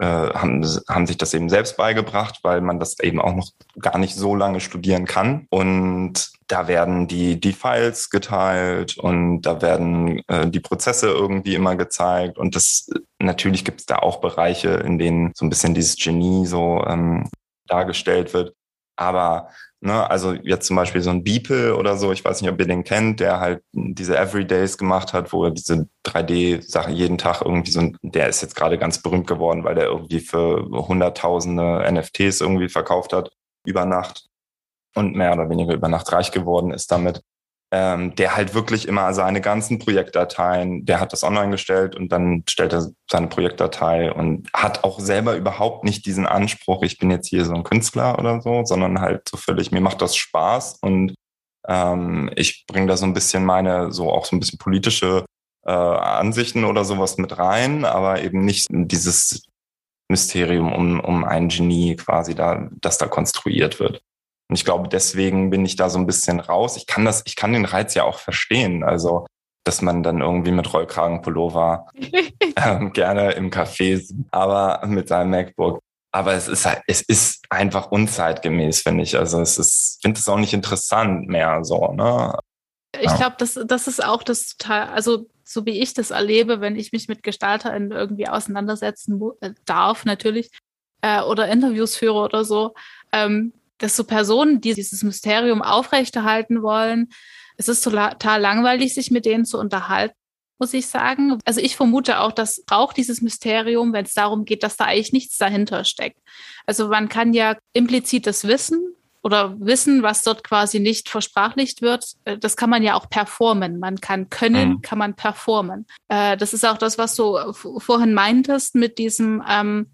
äh, haben, haben sich das eben selbst beigebracht, weil man das eben auch noch gar nicht so lange studieren kann. Und da werden die, die Files geteilt und da werden äh, die Prozesse irgendwie immer gezeigt. Und das natürlich gibt es da auch Bereiche, in denen so ein bisschen dieses Genie so ähm, dargestellt wird. Aber Ne, also jetzt zum Beispiel so ein Beeple oder so, ich weiß nicht, ob ihr den kennt, der halt diese Everydays gemacht hat, wo er diese 3D-Sache jeden Tag irgendwie so, der ist jetzt gerade ganz berühmt geworden, weil der irgendwie für hunderttausende NFTs irgendwie verkauft hat über Nacht und mehr oder weniger über Nacht reich geworden ist damit ähm, der halt wirklich immer seine ganzen Projektdateien, der hat das online gestellt und dann stellt er seine Projektdatei und hat auch selber überhaupt nicht diesen Anspruch, ich bin jetzt hier so ein Künstler oder so, sondern halt so völlig, mir macht das Spaß und ähm, ich bringe da so ein bisschen meine, so auch so ein bisschen politische äh, Ansichten oder sowas mit rein, aber eben nicht dieses Mysterium um, um ein Genie quasi da, das da konstruiert wird. Und ich glaube, deswegen bin ich da so ein bisschen raus. Ich kann das, ich kann den Reiz ja auch verstehen. Also, dass man dann irgendwie mit Rollkragenpullover ähm, gerne im Café, aber mit seinem MacBook. Aber es ist halt, es ist einfach unzeitgemäß, finde ich. Also es ist, finde es auch nicht interessant mehr so, ne?
Ich glaube, das, das ist auch das total, also so wie ich das erlebe, wenn ich mich mit GestalterInnen irgendwie auseinandersetzen äh, darf, natürlich, äh, oder Interviews führe oder so, ähm, dass so Personen, die dieses Mysterium aufrechterhalten wollen, es ist total langweilig, sich mit denen zu unterhalten, muss ich sagen. Also ich vermute auch, dass braucht dieses Mysterium, wenn es darum geht, dass da eigentlich nichts dahinter steckt. Also man kann ja implizit das wissen oder wissen, was dort quasi nicht versprachlicht wird, äh, das kann man ja auch performen. Man kann können, mhm. kann man performen. Äh, das ist auch das, was du vorhin meintest mit diesem, ähm,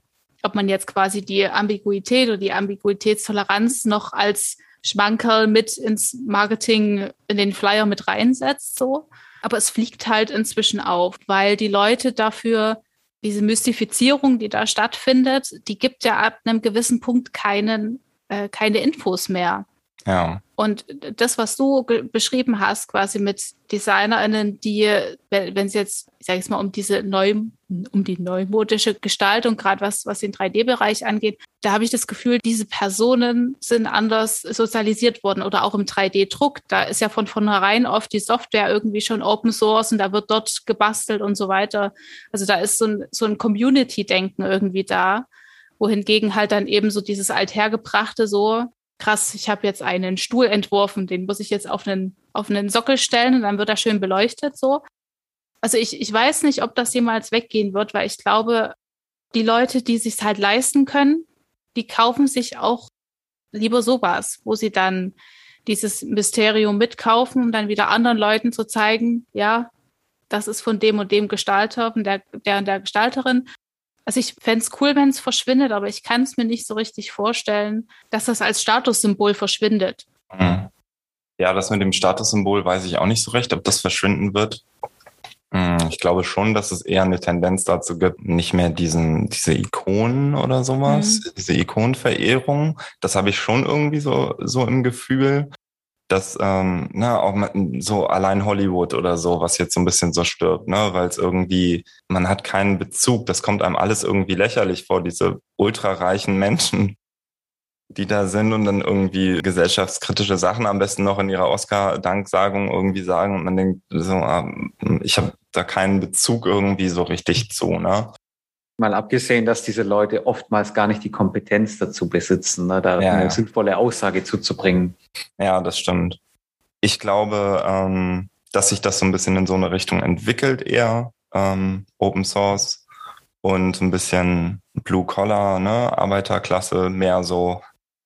ob man jetzt quasi die Ambiguität oder die Ambiguitätstoleranz noch als Schmankerl mit ins Marketing, in den Flyer mit reinsetzt, so. Aber es fliegt halt inzwischen auf, weil die Leute dafür diese Mystifizierung, die da stattfindet, die gibt ja ab einem gewissen Punkt keinen, äh, keine Infos mehr.
Ja.
Und das, was du beschrieben hast, quasi mit DesignerInnen, die, wenn es jetzt, ich sage jetzt mal, um diese neu, um die neumodische Gestaltung, gerade was, was den 3D-Bereich angeht, da habe ich das Gefühl, diese Personen sind anders sozialisiert worden oder auch im 3D-Druck. Da ist ja von vornherein oft die Software irgendwie schon Open Source und da wird dort gebastelt und so weiter. Also da ist so ein, so ein Community-Denken irgendwie da wohingegen halt dann eben so dieses althergebrachte so, krass, ich habe jetzt einen Stuhl entworfen, den muss ich jetzt auf einen, auf einen Sockel stellen und dann wird er schön beleuchtet so. Also ich, ich weiß nicht, ob das jemals weggehen wird, weil ich glaube, die Leute, die sich halt leisten können, die kaufen sich auch lieber sowas, wo sie dann dieses Mysterium mitkaufen, um dann wieder anderen Leuten zu zeigen, ja, das ist von dem und dem Gestalter, der, der und der Gestalterin. Also ich fände es cool, wenn es verschwindet, aber ich kann es mir nicht so richtig vorstellen, dass das als Statussymbol verschwindet.
Mhm. Ja, das mit dem Statussymbol weiß ich auch nicht so recht, ob das verschwinden wird. Mhm, ich glaube schon, dass es eher eine Tendenz dazu gibt, nicht mehr diesen, diese Ikonen oder sowas, mhm. diese Ikonenverehrung. Das habe ich schon irgendwie so, so im Gefühl dass ähm, na, auch so allein Hollywood oder so, was jetzt so ein bisschen so stirbt, ne, weil es irgendwie, man hat keinen Bezug, das kommt einem alles irgendwie lächerlich vor, diese ultrareichen Menschen, die da sind und dann irgendwie gesellschaftskritische Sachen am besten noch in ihrer Oscar-Danksagung irgendwie sagen und man denkt so, ah, ich habe da keinen Bezug irgendwie so richtig zu, ne?
Mal abgesehen, dass diese Leute oftmals gar nicht die Kompetenz dazu besitzen, ne, da ja, eine ja. sinnvolle Aussage zuzubringen.
Ja, das stimmt. Ich glaube, ähm, dass sich das so ein bisschen in so eine Richtung entwickelt, eher ähm, Open Source und ein bisschen Blue Collar, ne, Arbeiterklasse, mehr so,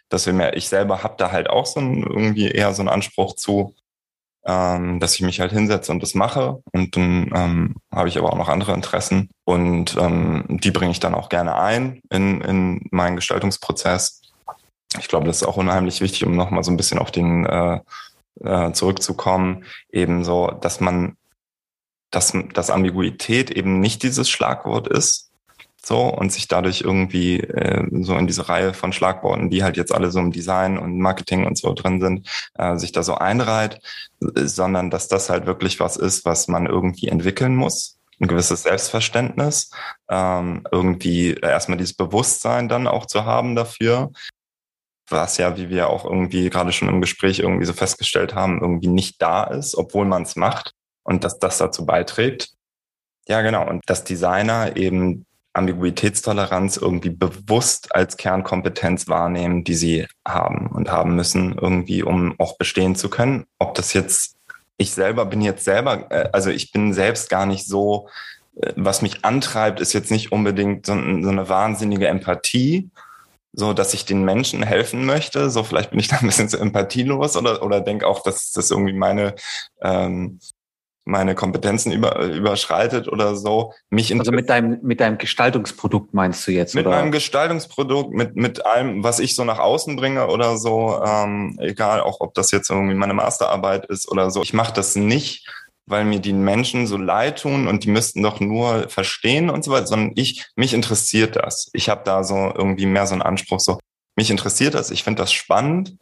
dass wir mehr, ich selber habe da halt auch so ein, irgendwie eher so einen Anspruch zu, ähm, dass ich mich halt hinsetze und das mache. Und dann ähm, habe ich aber auch noch andere Interessen und ähm, die bringe ich dann auch gerne ein in, in meinen Gestaltungsprozess. Ich glaube, das ist auch unheimlich wichtig, um nochmal so ein bisschen auf den äh, äh, zurückzukommen, eben so, dass man, dass, dass Ambiguität eben nicht dieses Schlagwort ist, so und sich dadurch irgendwie äh, so in diese Reihe von Schlagworten, die halt jetzt alle so im Design und Marketing und so drin sind, äh, sich da so einreiht, sondern dass das halt wirklich was ist, was man irgendwie entwickeln muss ein gewisses Selbstverständnis, ähm, irgendwie erstmal dieses Bewusstsein dann auch zu haben dafür, was ja, wie wir auch irgendwie gerade schon im Gespräch irgendwie so festgestellt haben, irgendwie nicht da ist, obwohl man es macht und dass das dazu beiträgt. Ja, genau. Und dass Designer eben Ambiguitätstoleranz irgendwie bewusst als Kernkompetenz wahrnehmen, die sie haben und haben müssen, irgendwie, um auch bestehen zu können. Ob das jetzt ich selber bin jetzt selber, äh, also ich bin selbst gar nicht so, äh, was mich antreibt, ist jetzt nicht unbedingt so, so eine wahnsinnige Empathie, so dass ich den Menschen helfen möchte. So vielleicht bin ich da ein bisschen zu empathielos oder, oder denke auch, dass das irgendwie meine ähm, meine Kompetenzen über, überschreitet oder so.
Mich also mit deinem, mit deinem Gestaltungsprodukt meinst du jetzt?
Mit
oder?
meinem Gestaltungsprodukt, mit, mit allem, was ich so nach außen bringe oder so, ähm, egal, auch ob das jetzt irgendwie meine Masterarbeit ist oder so. Ich mache das nicht, weil mir die Menschen so leid tun und die müssten doch nur verstehen und so weiter, sondern ich, mich interessiert das. Ich habe da so irgendwie mehr so einen Anspruch, so, mich interessiert das, ich finde das spannend.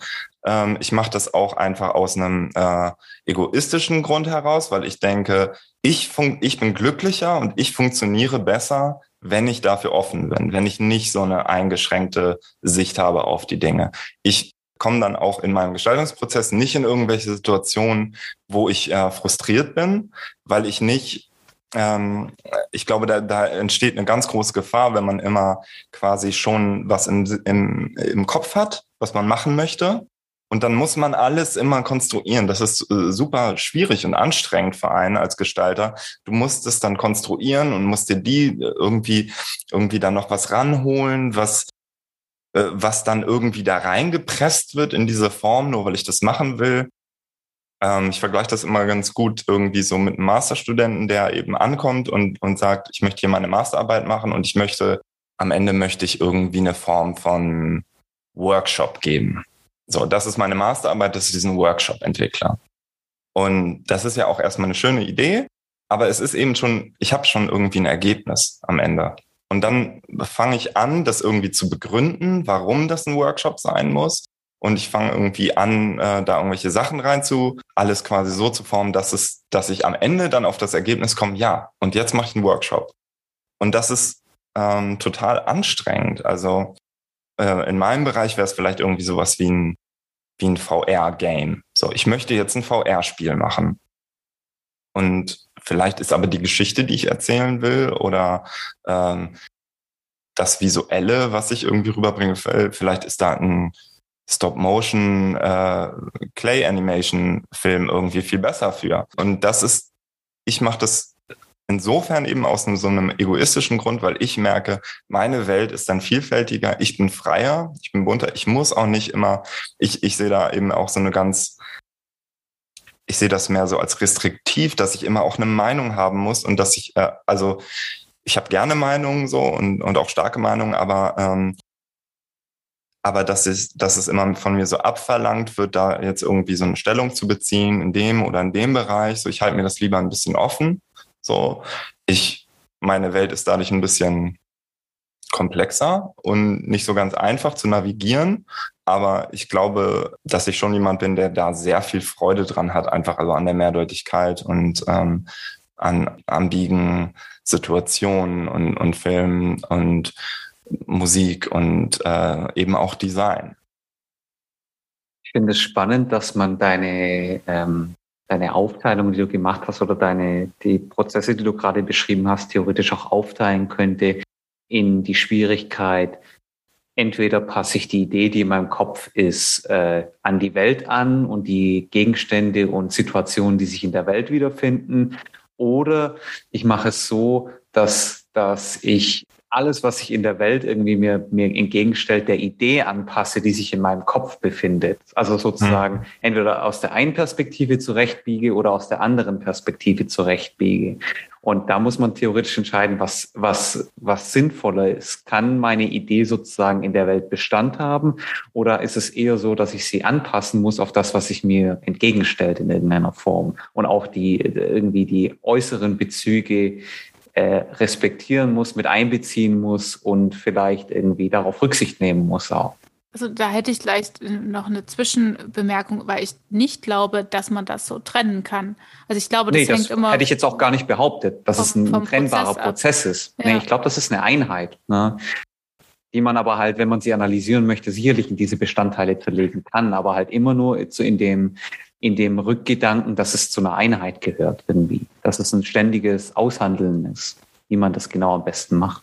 Ähm, ich mache das auch einfach aus einem äh, egoistischen Grund heraus, weil ich denke, ich, fun ich bin glücklicher und ich funktioniere besser, wenn ich dafür offen bin, wenn ich nicht so eine eingeschränkte Sicht habe auf die Dinge. Ich komme dann auch in meinem Gestaltungsprozess nicht in irgendwelche Situationen, wo ich äh, frustriert bin, weil ich nicht ähm, ich glaube, da, da entsteht eine ganz große Gefahr, wenn man immer quasi schon was im, im, im Kopf hat, was man machen möchte. Und dann muss man alles immer konstruieren. Das ist äh, super schwierig und anstrengend für einen als Gestalter. Du musst es dann konstruieren und musst dir die irgendwie, irgendwie dann noch was ranholen, was, äh, was dann irgendwie da reingepresst wird in diese Form, nur weil ich das machen will. Ähm, ich vergleiche das immer ganz gut irgendwie so mit einem Masterstudenten, der eben ankommt und, und sagt, ich möchte hier meine Masterarbeit machen und ich möchte, am Ende möchte ich irgendwie eine Form von Workshop geben. So, das ist meine Masterarbeit, das ist diesen Workshop-Entwickler. Und das ist ja auch erstmal eine schöne Idee, aber es ist eben schon, ich habe schon irgendwie ein Ergebnis am Ende. Und dann fange ich an, das irgendwie zu begründen, warum das ein Workshop sein muss und ich fange irgendwie an, äh, da irgendwelche Sachen rein zu, alles quasi so zu formen, dass es, dass ich am Ende dann auf das Ergebnis komme, ja, und jetzt mache ich einen Workshop. Und das ist ähm, total anstrengend. Also äh, in meinem Bereich wäre es vielleicht irgendwie sowas wie ein, wie ein VR-Game. So, ich möchte jetzt ein VR-Spiel machen. Und vielleicht ist aber die Geschichte, die ich erzählen will, oder ähm, das Visuelle, was ich irgendwie rüberbringe, vielleicht ist da ein Stop-Motion, äh, Clay-Animation-Film irgendwie viel besser für. Und das ist, ich mache das insofern eben aus einem, so einem egoistischen Grund, weil ich merke, meine Welt ist dann vielfältiger, ich bin freier, ich bin bunter, ich muss auch nicht immer, ich, ich sehe da eben auch so eine ganz, ich sehe das mehr so als restriktiv, dass ich immer auch eine Meinung haben muss und dass ich, äh, also ich habe gerne Meinungen so und, und auch starke Meinungen, aber ähm, aber dass es, dass es immer von mir so abverlangt wird, da jetzt irgendwie so eine Stellung zu beziehen in dem oder in dem Bereich. So, ich halte mir das lieber ein bisschen offen. So, ich, meine Welt ist dadurch ein bisschen komplexer und nicht so ganz einfach zu navigieren. Aber ich glaube, dass ich schon jemand bin, der da sehr viel Freude dran hat, einfach also an der Mehrdeutigkeit und ähm, an ambigen Situationen und, und Filmen und Musik und äh, eben auch Design.
Ich finde es spannend, dass man deine, ähm, deine Aufteilung, die du gemacht hast, oder deine, die Prozesse, die du gerade beschrieben hast, theoretisch auch aufteilen könnte in die Schwierigkeit, entweder passe ich die Idee, die in meinem Kopf ist, äh, an die Welt an und die Gegenstände und Situationen, die sich in der Welt wiederfinden, oder ich mache es so, dass, dass ich alles, was sich in der Welt irgendwie mir, mir entgegenstellt, der Idee anpasse, die sich in meinem Kopf befindet. Also sozusagen mhm. entweder aus der einen Perspektive zurechtbiege oder aus der anderen Perspektive zurechtbiege. Und da muss man theoretisch entscheiden, was, was, was sinnvoller ist. Kann meine Idee sozusagen in der Welt Bestand haben? Oder ist es eher so, dass ich sie anpassen muss auf das, was sich mir entgegenstellt in irgendeiner Form? Und auch die, irgendwie die äußeren Bezüge äh, respektieren muss, mit einbeziehen muss und vielleicht irgendwie darauf Rücksicht nehmen muss auch.
Also da hätte ich vielleicht noch eine Zwischenbemerkung, weil ich nicht glaube, dass man das so trennen kann. Also ich glaube, das nee, hängt das immer.
Hätte ich jetzt auch gar nicht behauptet, dass vom, es ein trennbarer Prozess, Prozess ist. Ja. Nee, ich glaube, das ist eine Einheit, ne? die man aber halt, wenn man sie analysieren möchte, sicherlich in diese Bestandteile zerlegen kann, aber halt immer nur so in dem in dem Rückgedanken, dass es zu einer Einheit gehört irgendwie, dass es ein ständiges Aushandeln ist, wie man das genau am besten macht.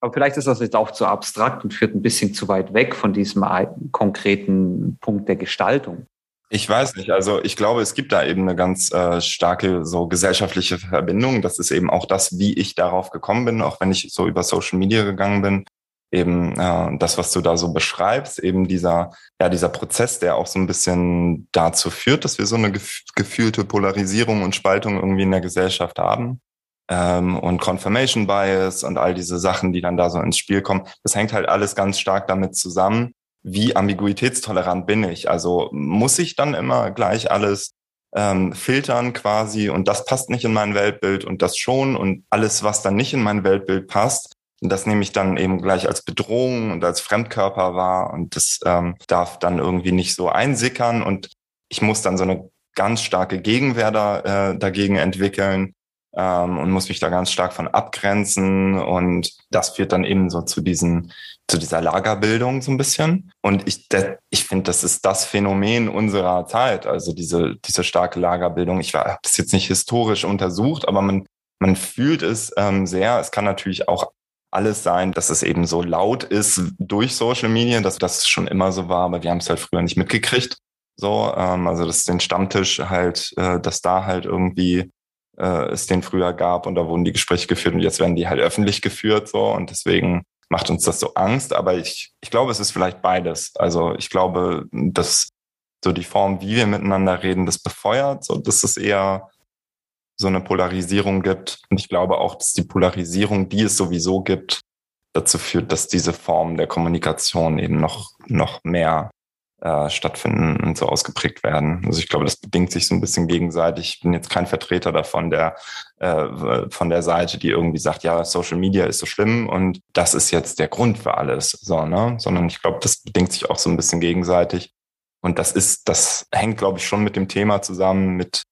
Aber vielleicht ist das jetzt auch zu abstrakt und führt ein bisschen zu weit weg von diesem konkreten Punkt der Gestaltung.
Ich weiß nicht. Also ich glaube, es gibt da eben eine ganz äh, starke so gesellschaftliche Verbindung. Das ist eben auch das, wie ich darauf gekommen bin, auch wenn ich so über Social Media gegangen bin. Eben äh, das, was du da so beschreibst, eben dieser, ja, dieser Prozess, der auch so ein bisschen dazu führt, dass wir so eine gef gefühlte Polarisierung und Spaltung irgendwie in der Gesellschaft haben ähm, und Confirmation Bias und all diese Sachen, die dann da so ins Spiel kommen. Das hängt halt alles ganz stark damit zusammen, wie ambiguitätstolerant bin ich. Also muss ich dann immer gleich alles ähm, filtern quasi und das passt nicht in mein Weltbild und das schon und alles, was dann nicht in mein Weltbild passt, das nehme ich dann eben gleich als Bedrohung und als Fremdkörper wahr und das ähm, darf dann irgendwie nicht so einsickern und ich muss dann so eine ganz starke Gegenwehr da, äh, dagegen entwickeln, ähm, und muss mich da ganz stark von abgrenzen. Und das führt dann eben so zu diesen, zu dieser Lagerbildung so ein bisschen. Und ich, ich finde, das ist das Phänomen unserer Zeit, also diese, diese starke Lagerbildung. Ich habe das jetzt nicht historisch untersucht, aber man, man fühlt es ähm, sehr. Es kann natürlich auch alles sein, dass es eben so laut ist durch Social Media, dass das schon immer so war, aber wir haben es halt früher nicht mitgekriegt. So, ähm, also dass den Stammtisch halt, äh, dass da halt irgendwie äh, es den früher gab und da wurden die Gespräche geführt und jetzt werden die halt öffentlich geführt so und deswegen macht uns das so Angst. Aber ich, ich glaube, es ist vielleicht beides. Also ich glaube, dass so die Form, wie wir miteinander reden, das befeuert, so dass es eher so eine Polarisierung gibt. Und ich glaube auch, dass die Polarisierung, die es sowieso gibt, dazu führt, dass diese Form der Kommunikation eben noch, noch mehr äh, stattfinden und so ausgeprägt werden. Also ich glaube, das bedingt sich so ein bisschen gegenseitig. Ich bin jetzt kein Vertreter davon, der äh, von der Seite, die irgendwie sagt, ja, Social Media ist so schlimm und das ist jetzt der Grund für alles, so, ne? Sondern ich glaube, das bedingt sich auch so ein bisschen gegenseitig. Und das ist, das hängt, glaube ich, schon mit dem Thema zusammen, mit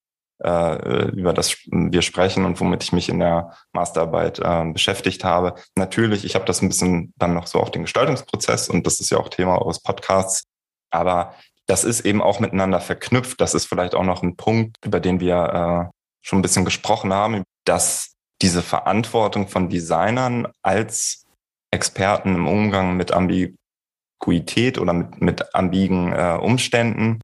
äh, über das wir sprechen und womit ich mich in der Masterarbeit äh, beschäftigt habe. Natürlich, ich habe das ein bisschen dann noch so auf den Gestaltungsprozess und das ist ja auch Thema eures Podcasts aber das ist eben auch miteinander verknüpft. Das ist vielleicht auch noch ein Punkt, über den wir äh, schon ein bisschen gesprochen haben, dass diese Verantwortung von Designern als Experten im Umgang mit Ambiguität oder mit, mit ambigen äh, Umständen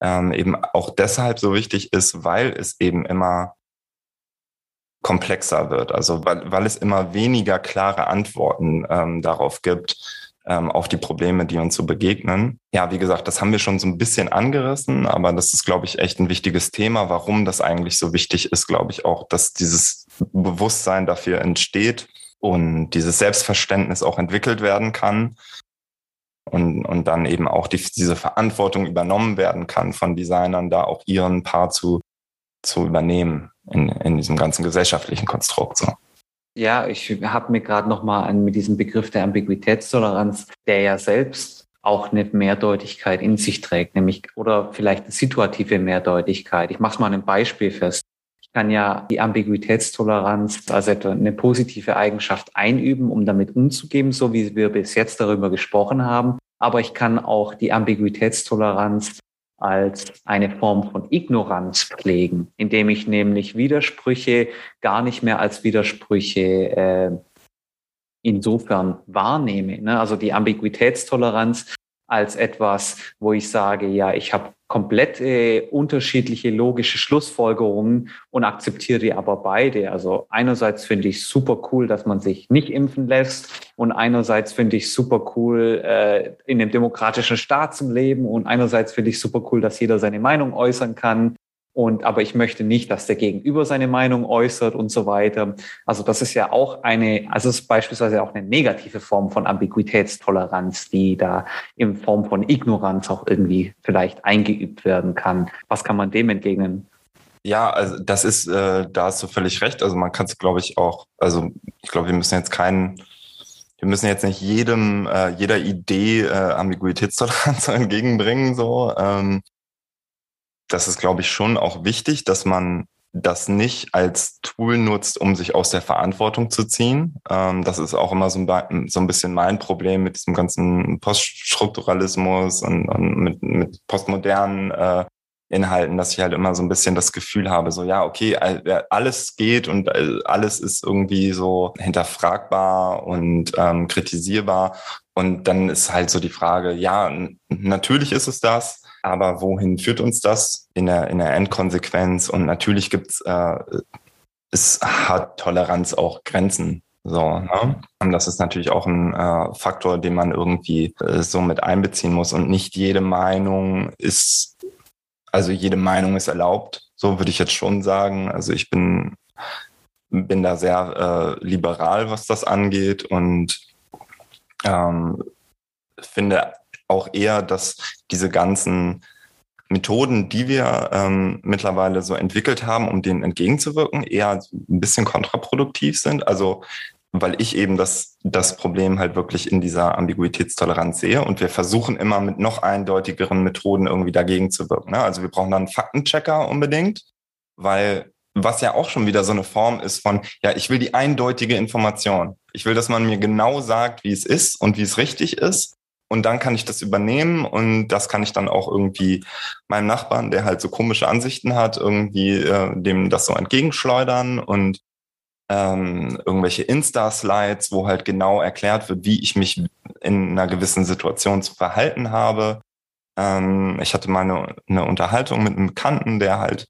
ähm, eben auch deshalb so wichtig ist, weil es eben immer komplexer wird. Also weil, weil es immer weniger klare Antworten ähm, darauf gibt ähm, auf die Probleme, die uns so begegnen. Ja, wie gesagt, das haben wir schon so ein bisschen angerissen, aber das ist, glaube ich, echt ein wichtiges Thema. Warum das eigentlich so wichtig ist, glaube ich auch, dass dieses Bewusstsein dafür entsteht und dieses Selbstverständnis auch entwickelt werden kann und, und dann eben auch die, diese Verantwortung übernommen werden kann von Designern, da auch ihren Part zu, zu übernehmen in, in diesem ganzen gesellschaftlichen Konstrukt. So.
Ja, ich habe mir gerade noch mal an mit diesem Begriff der Ambiguitätstoleranz, der ja selbst auch eine Mehrdeutigkeit in sich trägt, nämlich oder vielleicht eine situative Mehrdeutigkeit. Ich mache es mal an einem Beispiel fest. Ich kann ja die Ambiguitätstoleranz, also eine positive Eigenschaft einüben, um damit umzugehen, so wie wir bis jetzt darüber gesprochen haben. Aber ich kann auch die Ambiguitätstoleranz als eine Form von Ignoranz pflegen, indem ich nämlich Widersprüche gar nicht mehr als Widersprüche äh, insofern wahrnehme. Ne? Also die Ambiguitätstoleranz als etwas, wo ich sage, ja, ich habe komplett äh, unterschiedliche logische Schlussfolgerungen und akzeptiere die aber beide. Also einerseits finde ich super cool, dass man sich nicht impfen lässt und einerseits finde ich super cool, äh, in einem demokratischen Staat zu leben und einerseits finde ich super cool, dass jeder seine Meinung äußern kann Und aber ich möchte nicht, dass der Gegenüber seine Meinung äußert und so weiter. Also das ist ja auch eine, also es ist beispielsweise auch eine negative Form von Ambiguitätstoleranz, die da in Form von Ignoranz auch irgendwie vielleicht eingeübt werden kann. Was kann man dem entgegnen?
Ja, also das ist, äh, da hast du völlig recht. Also man kann es, glaube ich, auch, also ich glaube, wir müssen jetzt keinen wir müssen jetzt nicht jedem, äh, jeder Idee äh, Ambiguitätstoleranz entgegenbringen. So, ähm, das ist, glaube ich, schon auch wichtig, dass man das nicht als Tool nutzt, um sich aus der Verantwortung zu ziehen. Ähm, das ist auch immer so ein, so ein bisschen mein Problem mit diesem ganzen Poststrukturalismus und, und mit, mit postmodernen äh, Inhalten, dass ich halt immer so ein bisschen das Gefühl habe, so ja, okay, alles geht und äh, alles ist irgendwie so hinterfragbar und ähm, kritisierbar. Und dann ist halt so die Frage, ja, natürlich ist es das, aber wohin führt uns das in der, in der Endkonsequenz? Und natürlich gibt's, äh, es hat Toleranz auch Grenzen. So, ne? Und das ist natürlich auch ein äh, Faktor, den man irgendwie äh, so mit einbeziehen muss. Und nicht jede Meinung ist, also jede Meinung ist erlaubt. So würde ich jetzt schon sagen. Also ich bin, bin da sehr äh, liberal, was das angeht und ähm, finde auch eher, dass diese ganzen Methoden, die wir ähm, mittlerweile so entwickelt haben, um denen entgegenzuwirken, eher ein bisschen kontraproduktiv sind. Also weil ich eben das, das Problem halt wirklich in dieser Ambiguitätstoleranz sehe und wir versuchen immer mit noch eindeutigeren Methoden irgendwie dagegen zu wirken. Ne? Also wir brauchen dann einen Faktenchecker unbedingt, weil was ja auch schon wieder so eine Form ist von, ja, ich will die eindeutige Information. Ich will, dass man mir genau sagt, wie es ist und wie es richtig ist und dann kann ich das übernehmen und das kann ich dann auch irgendwie meinem Nachbarn, der halt so komische Ansichten hat, irgendwie äh, dem das so entgegenschleudern und ähm, irgendwelche Insta-Slides, wo halt genau erklärt wird, wie ich mich in einer gewissen Situation zu verhalten habe. Ähm, ich hatte mal eine, eine Unterhaltung mit einem Bekannten, der halt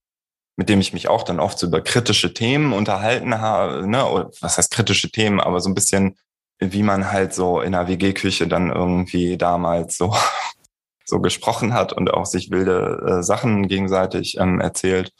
mit dem ich mich auch dann oft so über kritische Themen unterhalten habe, ne, oder was heißt kritische Themen, aber so ein bisschen wie man halt so in der WG-Küche dann irgendwie damals so, so gesprochen hat und auch sich wilde äh, Sachen gegenseitig ähm, erzählt.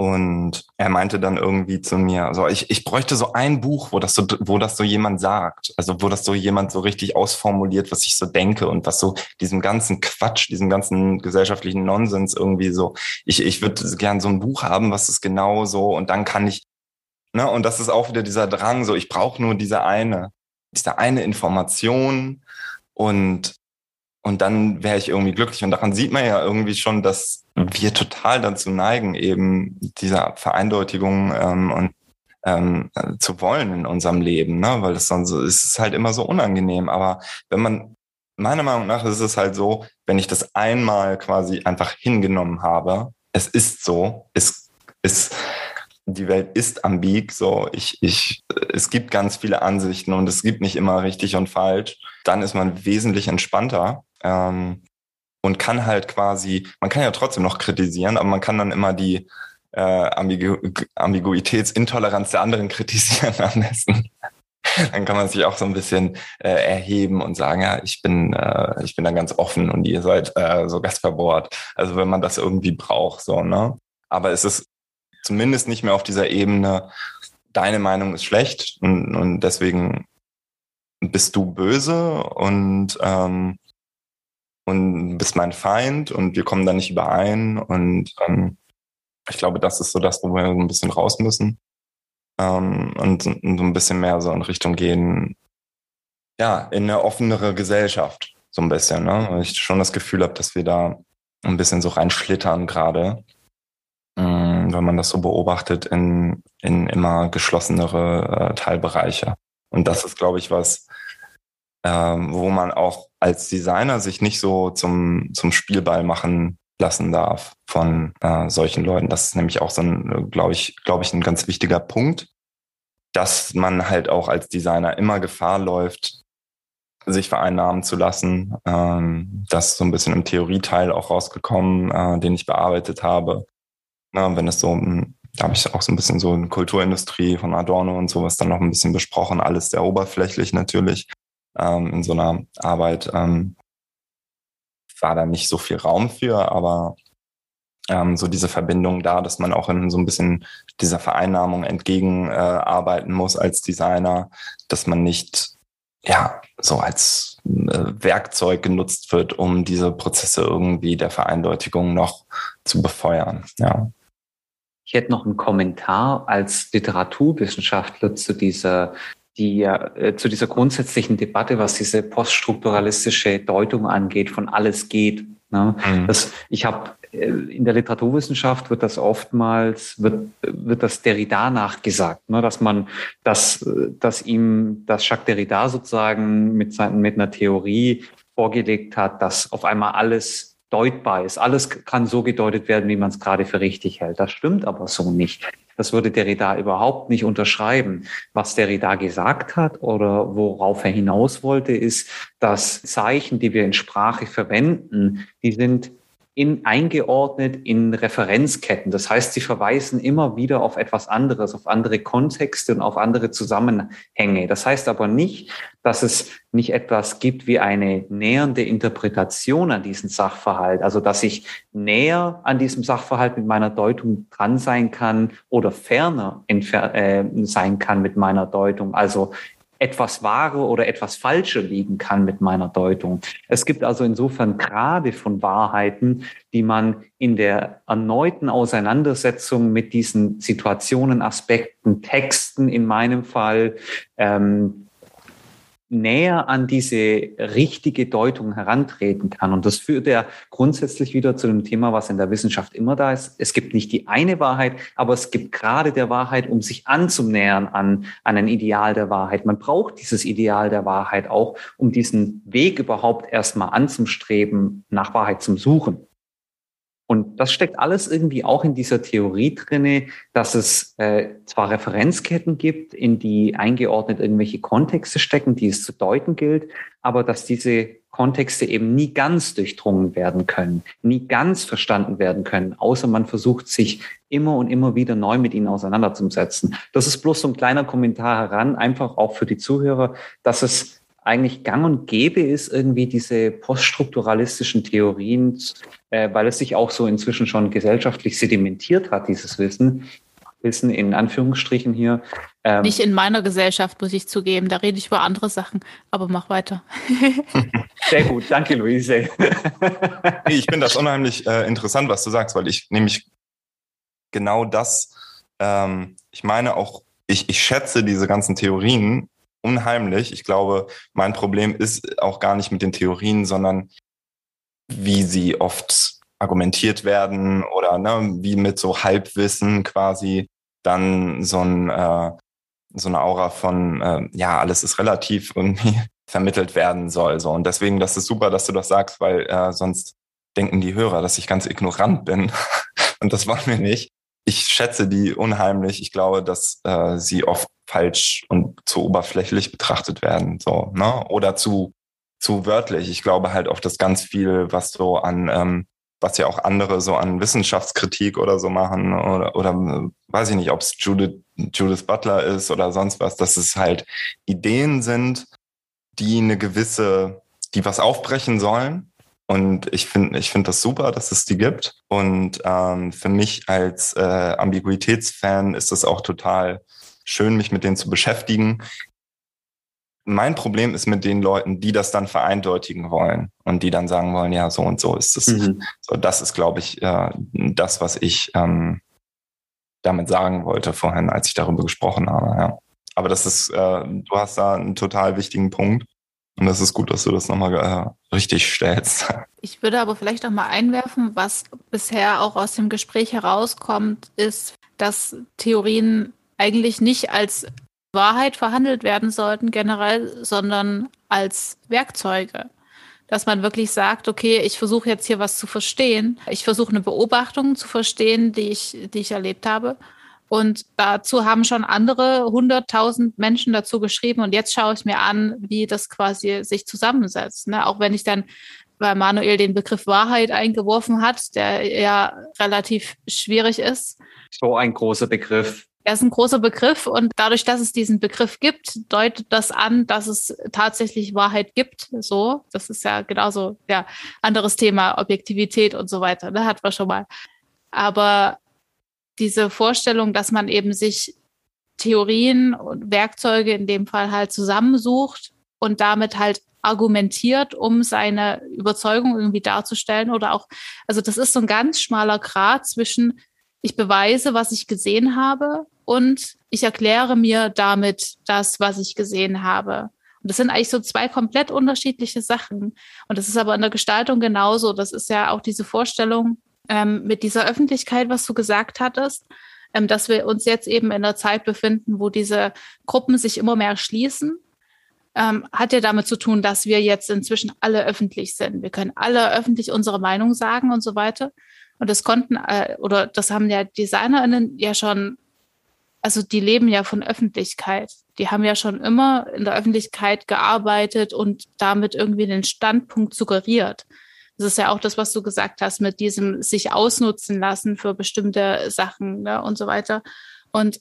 Und er meinte dann irgendwie zu mir, also ich, ich bräuchte so ein Buch, wo das so, wo das so jemand sagt, also wo das so jemand so richtig ausformuliert, was ich so denke und was so diesem ganzen Quatsch, diesem ganzen gesellschaftlichen Nonsens irgendwie so, ich, ich würde gern so ein Buch haben, was ist genau so und dann kann ich Ne? Und das ist auch wieder dieser Drang, so ich brauche nur diese eine, diese eine Information und, und dann wäre ich irgendwie glücklich. Und daran sieht man ja irgendwie schon, dass wir total dazu neigen, eben dieser Vereindeutigung ähm, und ähm, zu wollen in unserem Leben, ne? weil sonst ist es halt immer so unangenehm. Aber wenn man, meiner Meinung nach ist es halt so, wenn ich das einmal quasi einfach hingenommen habe, es ist so, es ist, die Welt ist ambig, so ich, ich, es gibt ganz viele Ansichten und es gibt nicht immer richtig und falsch, dann ist man wesentlich entspannter ähm, und kann halt quasi, man kann ja trotzdem noch kritisieren, aber man kann dann immer die äh, Ambigu Ambiguitätsintoleranz der anderen kritisieren am besten. dann kann man sich auch so ein bisschen äh, erheben und sagen, ja, ich bin, äh, ich bin da ganz offen und ihr seid äh, so gastverbohrt. Also wenn man das irgendwie braucht, so, ne? Aber es ist zumindest nicht mehr auf dieser Ebene, deine Meinung ist schlecht und, und deswegen bist du böse und, ähm, und bist mein Feind und wir kommen da nicht überein. Und ähm, ich glaube, das ist so das, wo wir ein bisschen raus müssen ähm, und, und so ein bisschen mehr so in Richtung gehen, ja, in eine offenere Gesellschaft, so ein bisschen. Ne? Weil ich schon das Gefühl habe, dass wir da ein bisschen so reinschlittern gerade. Mm, wenn man das so beobachtet, in, in immer geschlossenere äh, Teilbereiche. Und das ist, glaube ich, was, ähm, wo man auch als Designer sich nicht so zum, zum Spielball machen lassen darf von äh, solchen Leuten. Das ist nämlich auch so ein, glaube ich, glaube ich, ein ganz wichtiger Punkt, dass man halt auch als Designer immer Gefahr läuft, sich vereinnahmen zu lassen. Ähm, das ist so ein bisschen im Theorieteil auch rausgekommen, äh, den ich bearbeitet habe. Na, wenn es so, hm, da habe ich auch so ein bisschen so eine Kulturindustrie von Adorno und sowas dann noch ein bisschen besprochen, alles sehr oberflächlich natürlich. Ähm, in so einer Arbeit ähm, war da nicht so viel Raum für, aber ähm, so diese Verbindung da, dass man auch in so ein bisschen dieser Vereinnahmung entgegenarbeiten äh, muss als Designer, dass man nicht ja so als äh, Werkzeug genutzt wird, um diese Prozesse irgendwie der Vereindeutigung noch zu befeuern. Ja.
Ich hätte noch einen Kommentar als Literaturwissenschaftler zu dieser die äh, zu dieser grundsätzlichen Debatte, was diese poststrukturalistische Deutung angeht, von alles geht. Ne? Mhm. Das, ich habe äh, in der Literaturwissenschaft wird das oftmals wird wird das Derrida nachgesagt, ne? dass man dass dass ihm dass Jacques Derrida sozusagen mit seinen mit einer Theorie vorgelegt hat, dass auf einmal alles deutbar ist. Alles kann so gedeutet werden, wie man es gerade für richtig hält. Das stimmt aber so nicht. Das würde Derrida überhaupt nicht unterschreiben. Was Derrida gesagt hat oder worauf er hinaus wollte, ist, dass Zeichen, die wir in Sprache verwenden, die sind in, eingeordnet in Referenzketten. Das heißt, sie verweisen immer wieder auf etwas anderes, auf andere Kontexte und auf andere Zusammenhänge. Das heißt aber nicht, dass es nicht etwas gibt wie eine nähernde Interpretation an diesen Sachverhalt, also dass ich näher an diesem Sachverhalt mit meiner Deutung dran sein kann oder ferner äh, sein kann mit meiner Deutung. Also etwas wahre oder etwas falsche liegen kann mit meiner Deutung. Es gibt also insofern gerade von Wahrheiten, die man in der erneuten Auseinandersetzung mit diesen Situationen, Aspekten, Texten in meinem Fall ähm, näher an diese richtige Deutung herantreten kann. Und das führt ja grundsätzlich wieder zu dem Thema, was in der Wissenschaft immer da ist. Es gibt nicht die eine Wahrheit, aber es gibt gerade der Wahrheit, um sich anzunähern an, an ein Ideal der Wahrheit. Man braucht dieses Ideal der Wahrheit auch, um diesen Weg überhaupt erstmal anzustreben, nach Wahrheit zum Suchen. Und das steckt alles irgendwie auch in dieser Theorie drinne, dass es äh, zwar Referenzketten gibt, in die eingeordnet irgendwelche Kontexte stecken, die es zu deuten gilt, aber dass diese Kontexte eben nie ganz durchdrungen werden können, nie ganz verstanden werden können, außer man versucht sich immer und immer wieder neu mit ihnen auseinanderzusetzen. Das ist bloß so ein kleiner Kommentar heran, einfach auch für die Zuhörer, dass es eigentlich gang und gäbe ist, irgendwie diese poststrukturalistischen Theorien, äh, weil es sich auch so inzwischen schon gesellschaftlich sedimentiert hat, dieses Wissen, Wissen in Anführungsstrichen hier.
Ähm, Nicht in meiner Gesellschaft, muss ich zugeben. Da rede ich über andere Sachen, aber mach weiter.
Sehr gut, danke Luise.
ich finde das unheimlich äh, interessant, was du sagst, weil ich nämlich genau das, ähm, ich meine auch, ich, ich schätze diese ganzen Theorien unheimlich. Ich glaube, mein Problem ist auch gar nicht mit den Theorien, sondern wie sie oft argumentiert werden oder ne, wie mit so Halbwissen quasi dann so ein äh, so eine Aura von äh, ja alles ist relativ irgendwie vermittelt werden soll so und deswegen das ist super, dass du das sagst, weil äh, sonst denken die Hörer, dass ich ganz ignorant bin und das wollen wir nicht. Ich schätze die unheimlich. Ich glaube, dass äh, sie oft falsch und zu oberflächlich betrachtet werden, so, ne? Oder zu, zu wörtlich. Ich glaube halt auch, dass ganz viel, was so an, ähm, was ja auch andere so an Wissenschaftskritik oder so machen, oder, oder äh, weiß ich nicht, ob es Judith, Judith Butler ist oder sonst was, dass es halt Ideen sind, die eine gewisse, die was aufbrechen sollen. Und ich finde, ich finde das super, dass es die gibt. Und ähm, für mich als äh, Ambiguitätsfan ist das auch total schön, mich mit denen zu beschäftigen. Mein Problem ist mit den Leuten, die das dann vereindeutigen wollen und die dann sagen wollen, ja, so und so ist es. Mhm. So, das ist, glaube ich, äh, das, was ich ähm, damit sagen wollte vorhin, als ich darüber gesprochen habe. Ja. Aber das ist, äh, du hast da einen total wichtigen Punkt. Und das ist gut, dass du das nochmal äh, richtig stellst.
Ich würde aber vielleicht auch mal einwerfen, was bisher auch aus dem Gespräch herauskommt, ist, dass Theorien eigentlich nicht als Wahrheit verhandelt werden sollten generell, sondern als Werkzeuge. Dass man wirklich sagt, okay, ich versuche jetzt hier was zu verstehen. Ich versuche eine Beobachtung zu verstehen, die ich, die ich erlebt habe. Und dazu haben schon andere hunderttausend Menschen dazu geschrieben. Und jetzt schaue ich mir an, wie das quasi sich zusammensetzt. Ne? Auch wenn ich dann weil Manuel den Begriff Wahrheit eingeworfen hat, der ja relativ schwierig ist.
So ein großer Begriff.
Er ist ein großer Begriff und dadurch, dass es diesen Begriff gibt, deutet das an, dass es tatsächlich Wahrheit gibt. So, das ist ja genauso, ja, anderes Thema, Objektivität und so weiter. Da ne, hat man schon mal. Aber diese Vorstellung, dass man eben sich Theorien und Werkzeuge in dem Fall halt zusammensucht und damit halt argumentiert, um seine Überzeugung irgendwie darzustellen oder auch, also das ist so ein ganz schmaler Grad zwischen ich beweise, was ich gesehen habe und ich erkläre mir damit das, was ich gesehen habe. Und das sind eigentlich so zwei komplett unterschiedliche Sachen. Und das ist aber in der Gestaltung genauso. Das ist ja auch diese Vorstellung ähm, mit dieser Öffentlichkeit, was du gesagt hattest, ähm, dass wir uns jetzt eben in einer Zeit befinden, wo diese Gruppen sich immer mehr schließen. Ähm, hat ja damit zu tun, dass wir jetzt inzwischen alle öffentlich sind. Wir können alle öffentlich unsere Meinung sagen und so weiter. Und das konnten, äh, oder das haben ja DesignerInnen ja schon, also die leben ja von Öffentlichkeit. Die haben ja schon immer in der Öffentlichkeit gearbeitet und damit irgendwie den Standpunkt suggeriert. Das ist ja auch das, was du gesagt hast, mit diesem sich ausnutzen lassen für bestimmte Sachen ne, und so weiter. Und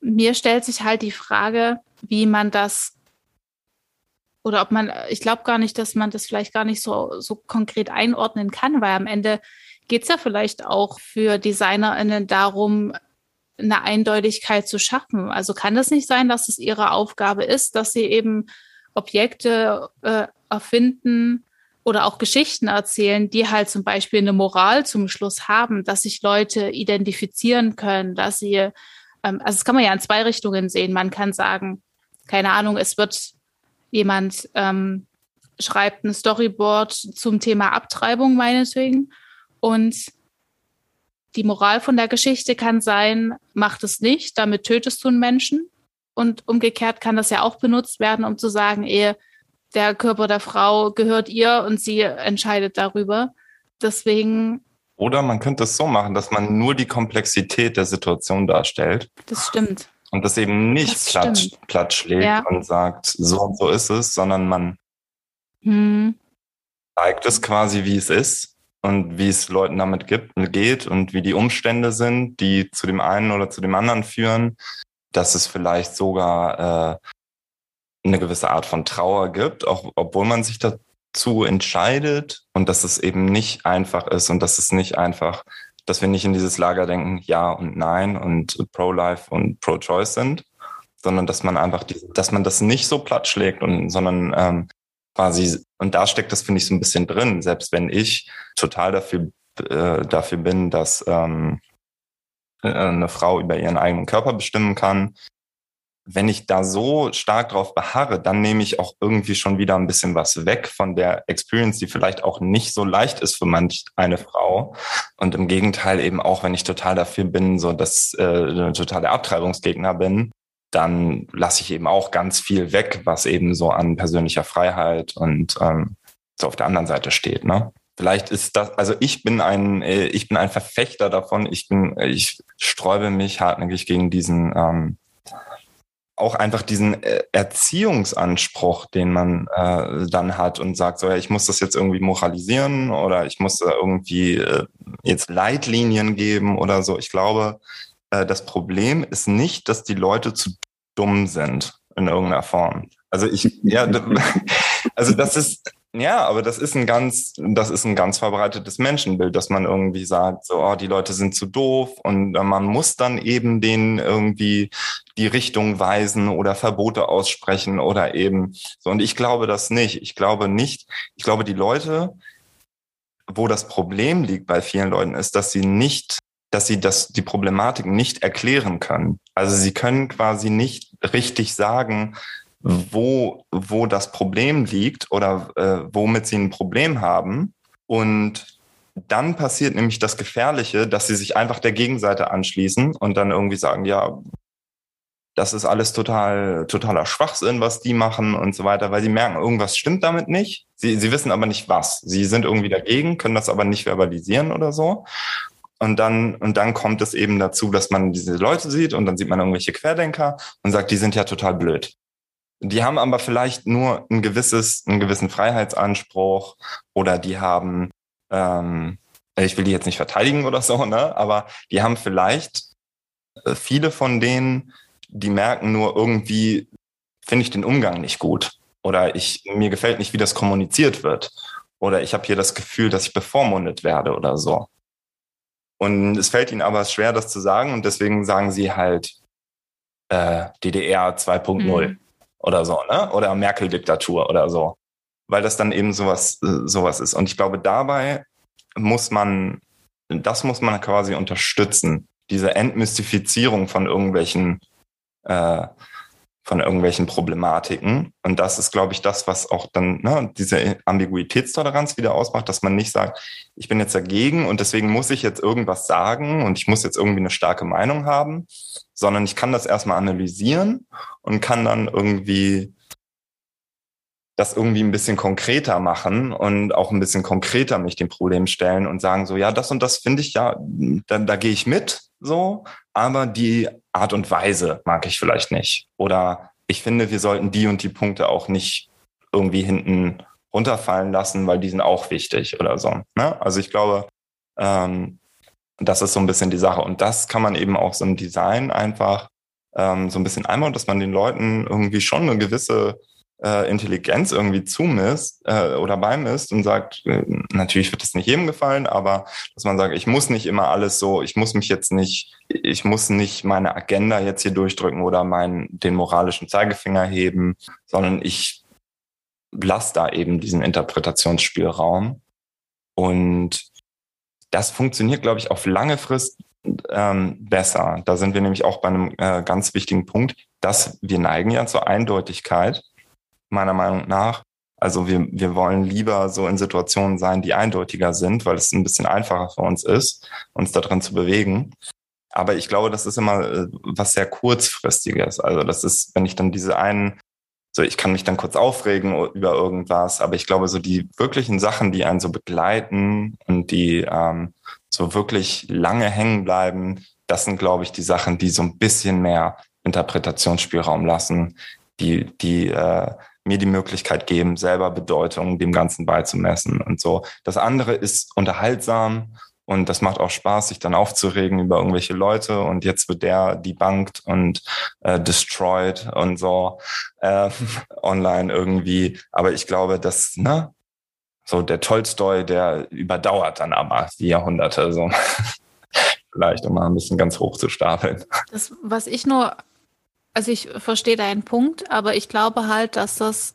mir stellt sich halt die Frage, wie man das oder ob man, ich glaube gar nicht, dass man das vielleicht gar nicht so, so konkret einordnen kann, weil am Ende geht es ja vielleicht auch für DesignerInnen darum, eine Eindeutigkeit zu schaffen. Also kann das nicht sein, dass es ihre Aufgabe ist, dass sie eben Objekte äh, erfinden oder auch Geschichten erzählen, die halt zum Beispiel eine Moral zum Schluss haben, dass sich Leute identifizieren können, dass sie, ähm, also das kann man ja in zwei Richtungen sehen. Man kann sagen, keine Ahnung, es wird jemand ähm, schreibt ein Storyboard zum Thema Abtreibung meinetwegen und die Moral von der Geschichte kann sein, mach es nicht, damit tötest du einen Menschen. Und umgekehrt kann das ja auch benutzt werden, um zu sagen, ehe der Körper der Frau gehört ihr und sie entscheidet darüber. Deswegen.
Oder man könnte es so machen, dass man nur die Komplexität der Situation darstellt.
Das stimmt.
Und das eben nicht das platt, platt schlägt ja. und sagt, so und so ist es, sondern man hm. zeigt es quasi, wie es ist und wie es Leuten damit gibt, geht und wie die Umstände sind, die zu dem einen oder zu dem anderen führen, dass es vielleicht sogar äh, eine gewisse Art von Trauer gibt, auch obwohl man sich dazu entscheidet und dass es eben nicht einfach ist und dass es nicht einfach dass wir nicht in dieses Lager denken, ja und nein und pro-life und pro-choice sind, sondern dass man einfach, die, dass man das nicht so platt schlägt und, sondern ähm, quasi, und da steckt das, finde ich, so ein bisschen drin, selbst wenn ich total dafür, äh, dafür bin, dass ähm, äh, eine Frau über ihren eigenen Körper bestimmen kann, wenn ich da so stark drauf beharre, dann nehme ich auch irgendwie schon wieder ein bisschen was weg von der Experience, die vielleicht auch nicht so leicht ist für manch eine Frau. Und im Gegenteil eben auch, wenn ich total dafür bin, so dass äh, eine totale Abtreibungsgegner bin, dann lasse ich eben auch ganz viel weg, was eben so an persönlicher Freiheit und ähm, so auf der anderen Seite steht. Ne? Vielleicht ist das, also ich bin ein, äh, ich bin ein Verfechter davon. Ich bin, ich sträube mich hartnäckig gegen diesen ähm, auch einfach diesen äh, Erziehungsanspruch, den man äh, dann hat und sagt, so ja, ich muss das jetzt irgendwie moralisieren oder ich muss da irgendwie äh, jetzt Leitlinien geben oder so. Ich glaube, äh, das Problem ist nicht, dass die Leute zu dumm sind in irgendeiner Form. Also ich, ja, also das ist, ja, aber das ist ein ganz, das ist ein ganz verbreitetes Menschenbild, dass man irgendwie sagt, so, oh, die Leute sind zu doof und äh, man muss dann eben denen irgendwie die Richtung weisen oder Verbote aussprechen oder eben so. Und ich glaube das nicht. Ich glaube nicht. Ich glaube, die Leute, wo das Problem liegt bei vielen Leuten, ist, dass sie nicht dass sie das, die Problematik nicht erklären können. Also sie können quasi nicht richtig sagen, wo, wo das Problem liegt oder äh, womit sie ein Problem haben. Und dann passiert nämlich das Gefährliche, dass sie sich einfach der Gegenseite anschließen und dann irgendwie sagen, ja, das ist alles total, totaler Schwachsinn, was die machen und so weiter, weil sie merken, irgendwas stimmt damit nicht. Sie, sie wissen aber nicht was. Sie sind irgendwie dagegen, können das aber nicht verbalisieren oder so. Und dann, und dann kommt es eben dazu, dass man diese Leute sieht und dann sieht man irgendwelche Querdenker und sagt, die sind ja total blöd. Die haben aber vielleicht nur ein gewisses, einen gewissen Freiheitsanspruch oder die haben, ähm, ich will die jetzt nicht verteidigen oder so, ne? aber die haben vielleicht äh, viele von denen, die merken nur irgendwie, finde ich den Umgang nicht gut oder ich, mir gefällt nicht, wie das kommuniziert wird oder ich habe hier das Gefühl, dass ich bevormundet werde oder so. Und es fällt ihnen aber schwer, das zu sagen und deswegen sagen sie halt äh, DDR 2.0 mhm. Oder so, ne? Oder Merkel-Diktatur oder so. Weil das dann eben sowas, äh, sowas ist. Und ich glaube, dabei muss man, das muss man quasi unterstützen. Diese Entmystifizierung von irgendwelchen äh, von irgendwelchen Problematiken. Und das ist, glaube ich, das, was auch dann ne, diese Ambiguitätstoleranz wieder ausmacht, dass man nicht sagt, ich bin jetzt dagegen und deswegen muss ich jetzt irgendwas sagen und ich muss jetzt irgendwie eine starke Meinung haben, sondern ich kann das erstmal analysieren und kann dann irgendwie das irgendwie ein bisschen konkreter machen und auch ein bisschen konkreter mich dem Problem stellen und sagen so, ja, das und das finde ich ja, da, da gehe ich mit, so, aber die Art und Weise mag ich vielleicht nicht. Oder ich finde, wir sollten die und die Punkte auch nicht irgendwie hinten runterfallen lassen, weil die sind auch wichtig oder so. Ne? Also ich glaube, ähm, das ist so ein bisschen die Sache. Und das kann man eben auch so im Design einfach ähm, so ein bisschen einbauen, dass man den Leuten irgendwie schon eine gewisse äh, Intelligenz irgendwie zumisst äh, oder beimisst und sagt, äh, natürlich wird es nicht jedem gefallen, aber dass man sagt, ich muss nicht immer alles so, ich muss mich jetzt nicht, ich muss nicht meine Agenda jetzt hier durchdrücken oder meinen den moralischen Zeigefinger heben, sondern ich lasse da eben diesen Interpretationsspielraum. Und das funktioniert, glaube ich, auf lange Frist ähm, besser. Da sind wir nämlich auch bei einem äh, ganz wichtigen Punkt, dass wir neigen ja zur Eindeutigkeit meiner Meinung nach. Also wir, wir wollen lieber so in Situationen sein, die eindeutiger sind, weil es ein bisschen einfacher für uns ist, uns da drin zu bewegen. Aber ich glaube, das ist immer äh, was sehr kurzfristiges. Also das ist, wenn ich dann diese einen, so ich kann mich dann kurz aufregen über irgendwas, aber ich glaube, so die wirklichen Sachen, die einen so begleiten und die ähm, so wirklich lange hängen bleiben, das sind, glaube ich, die Sachen, die so ein bisschen mehr Interpretationsspielraum lassen, die, die äh, mir die Möglichkeit geben, selber Bedeutung dem Ganzen beizumessen und so. Das andere ist unterhaltsam und das macht auch Spaß, sich dann aufzuregen über irgendwelche Leute und jetzt wird der debunked und äh, destroyed und so äh, online irgendwie. Aber ich glaube, dass, ne, so der Tolstoi, der überdauert dann aber die Jahrhunderte so. Vielleicht, um mal ein bisschen ganz hoch zu stapeln.
Das, was ich nur also ich verstehe deinen Punkt, aber ich glaube halt, dass das,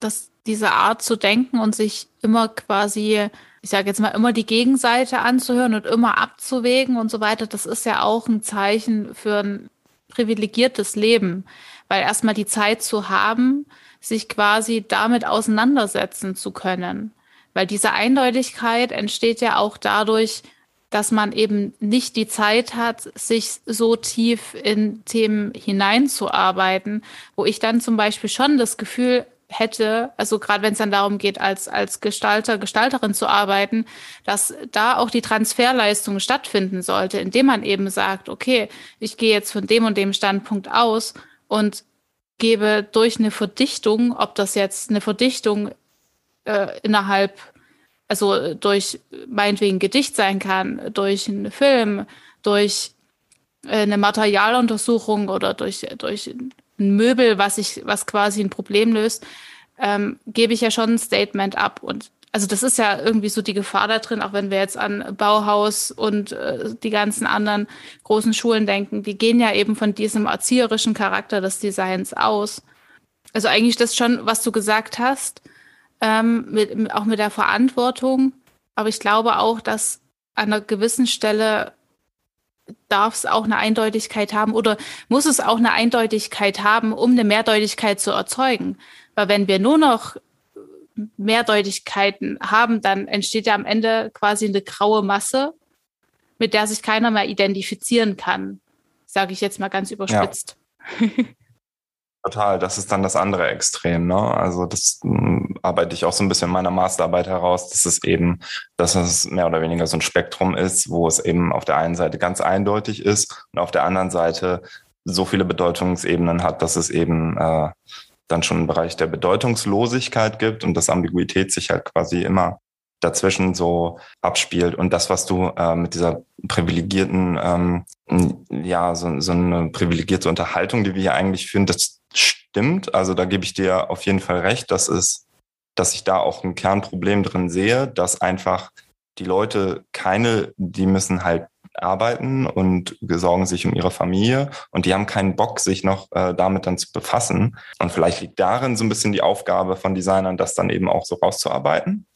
dass diese Art zu denken und sich immer quasi, ich sage jetzt mal, immer die Gegenseite anzuhören und immer abzuwägen und so weiter, das ist ja auch ein Zeichen für ein privilegiertes Leben, weil erstmal die Zeit zu haben, sich quasi damit auseinandersetzen zu können. Weil diese Eindeutigkeit entsteht ja auch dadurch, dass man eben nicht die Zeit hat, sich so tief in Themen hineinzuarbeiten, wo ich dann zum Beispiel schon das Gefühl hätte, also gerade wenn es dann darum geht, als, als Gestalter, Gestalterin zu arbeiten, dass da auch die Transferleistung stattfinden sollte, indem man eben sagt, okay, ich gehe jetzt von dem und dem Standpunkt aus und gebe durch eine Verdichtung, ob das jetzt eine Verdichtung äh, innerhalb also durch meinetwegen Gedicht sein kann, durch einen Film, durch äh, eine Materialuntersuchung oder durch, durch ein Möbel, was ich, was quasi ein Problem löst, ähm, gebe ich ja schon ein Statement ab. Und also das ist ja irgendwie so die Gefahr da drin, auch wenn wir jetzt an Bauhaus und äh, die ganzen anderen großen Schulen denken, die gehen ja eben von diesem erzieherischen Charakter des Designs aus. Also eigentlich das schon, was du gesagt hast, ähm, mit, auch mit der Verantwortung. Aber ich glaube auch, dass an einer gewissen Stelle darf es auch eine Eindeutigkeit haben oder muss es auch eine Eindeutigkeit haben, um eine Mehrdeutigkeit zu erzeugen. Weil wenn wir nur noch Mehrdeutigkeiten haben, dann entsteht ja am Ende quasi eine graue Masse, mit der sich keiner mehr identifizieren kann. Sage ich jetzt mal ganz überspitzt. Ja.
Total, das ist dann das andere Extrem. Ne? Also das m, hm, arbeite ich auch so ein bisschen in meiner Masterarbeit heraus, dass es eben, dass es mehr oder weniger so ein Spektrum ist, wo es eben auf der einen Seite ganz eindeutig ist und auf der anderen Seite so viele Bedeutungsebenen hat, dass es eben äh, dann schon einen Bereich der Bedeutungslosigkeit gibt und dass Ambiguität sich halt quasi immer dazwischen so abspielt. Und das, was du äh, mit dieser privilegierten, ähm, ja, so, so eine privilegierte Unterhaltung, die wir hier eigentlich führen, das stimmt. Also da gebe ich dir auf jeden Fall recht, dass es, dass ich da auch ein Kernproblem drin sehe, dass einfach die Leute keine, die müssen halt arbeiten und sorgen sich um ihre Familie und die haben keinen Bock, sich noch äh, damit dann zu befassen. Und vielleicht liegt darin so ein bisschen die Aufgabe von Designern, das dann eben auch so rauszuarbeiten.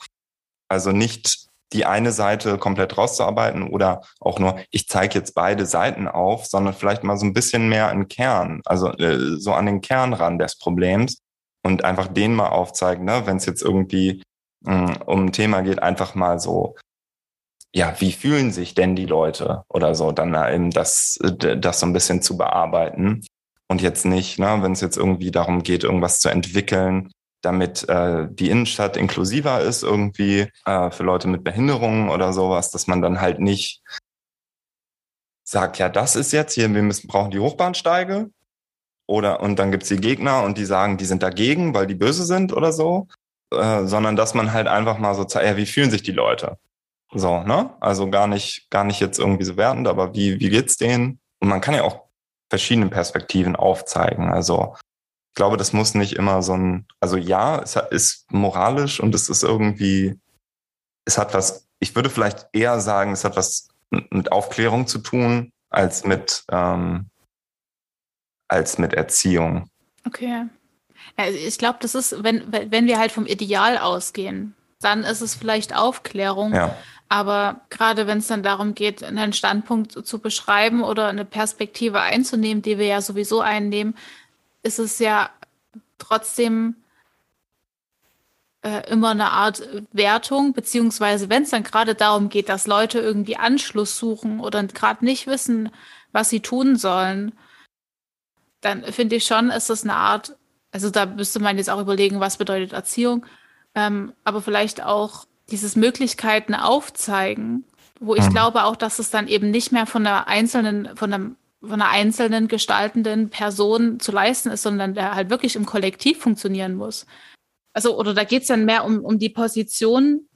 Also nicht die eine Seite komplett rauszuarbeiten oder auch nur, ich zeige jetzt beide Seiten auf, sondern vielleicht mal so ein bisschen mehr an Kern, also äh, so an den Kern ran des Problems und einfach den mal aufzeigen, ne? wenn es jetzt irgendwie mh, hm, um ein Thema geht, einfach mal so ja, wie fühlen sich denn die Leute oder so, dann eben das, das so ein bisschen zu bearbeiten. Und jetzt nicht, ne, wenn es jetzt irgendwie darum geht, irgendwas zu entwickeln, damit äh, die Innenstadt inklusiver ist, irgendwie äh, für Leute mit Behinderungen oder sowas, dass man dann halt nicht sagt, ja, das ist jetzt hier, wir müssen brauchen die Hochbahnsteige. Oder und dann gibt's die Gegner und die sagen, die sind dagegen, weil die böse sind oder so. Äh, sondern dass man halt einfach mal so zeigt, ja, wie fühlen sich die Leute? So, ne? Also gar nicht, gar nicht jetzt irgendwie so wertend, aber wie, wie geht's denen? Und man kann ja auch verschiedene Perspektiven aufzeigen. Also ich glaube, das muss nicht immer so ein, also ja, es ist moralisch und es ist irgendwie, es hat was, ich würde vielleicht eher sagen, es hat was mit Aufklärung zu tun, als mit, ähm, als mit Erziehung.
Okay. Ja, ich glaube, das ist, wenn, wenn wir halt vom Ideal ausgehen, dann ist es vielleicht Aufklärung. Ja. Aber gerade wenn es dann darum geht, einen Standpunkt zu beschreiben oder eine Perspektive einzunehmen, die wir ja sowieso einnehmen, ist es ja trotzdem äh, immer eine Art Wertung, beziehungsweise wenn es dann gerade darum geht, dass Leute irgendwie Anschluss suchen oder gerade nicht wissen, was sie tun sollen, dann finde ich schon, ist das eine Art, also da müsste man jetzt auch überlegen, was bedeutet Erziehung, ähm, aber vielleicht auch dieses Möglichkeiten aufzeigen, wo ich mhm. glaube auch, dass es dann eben nicht mehr von einer einzelnen, von einem von einer einzelnen gestaltenden Person zu leisten ist, sondern der halt wirklich im Kollektiv funktionieren muss. Also, oder da geht es dann mehr um, um die Position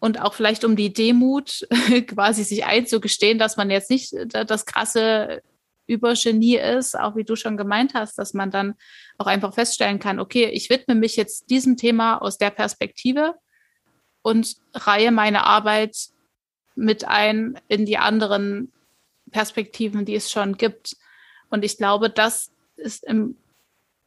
und auch vielleicht um die Demut, quasi sich einzugestehen, dass man jetzt nicht das krasse Übergenie ist, auch wie du schon gemeint hast, dass man dann auch einfach feststellen kann, okay, ich widme mich jetzt diesem Thema aus der Perspektive und reihe meine Arbeit mit ein in die anderen Perspektiven, die es schon gibt. Und ich glaube, das ist im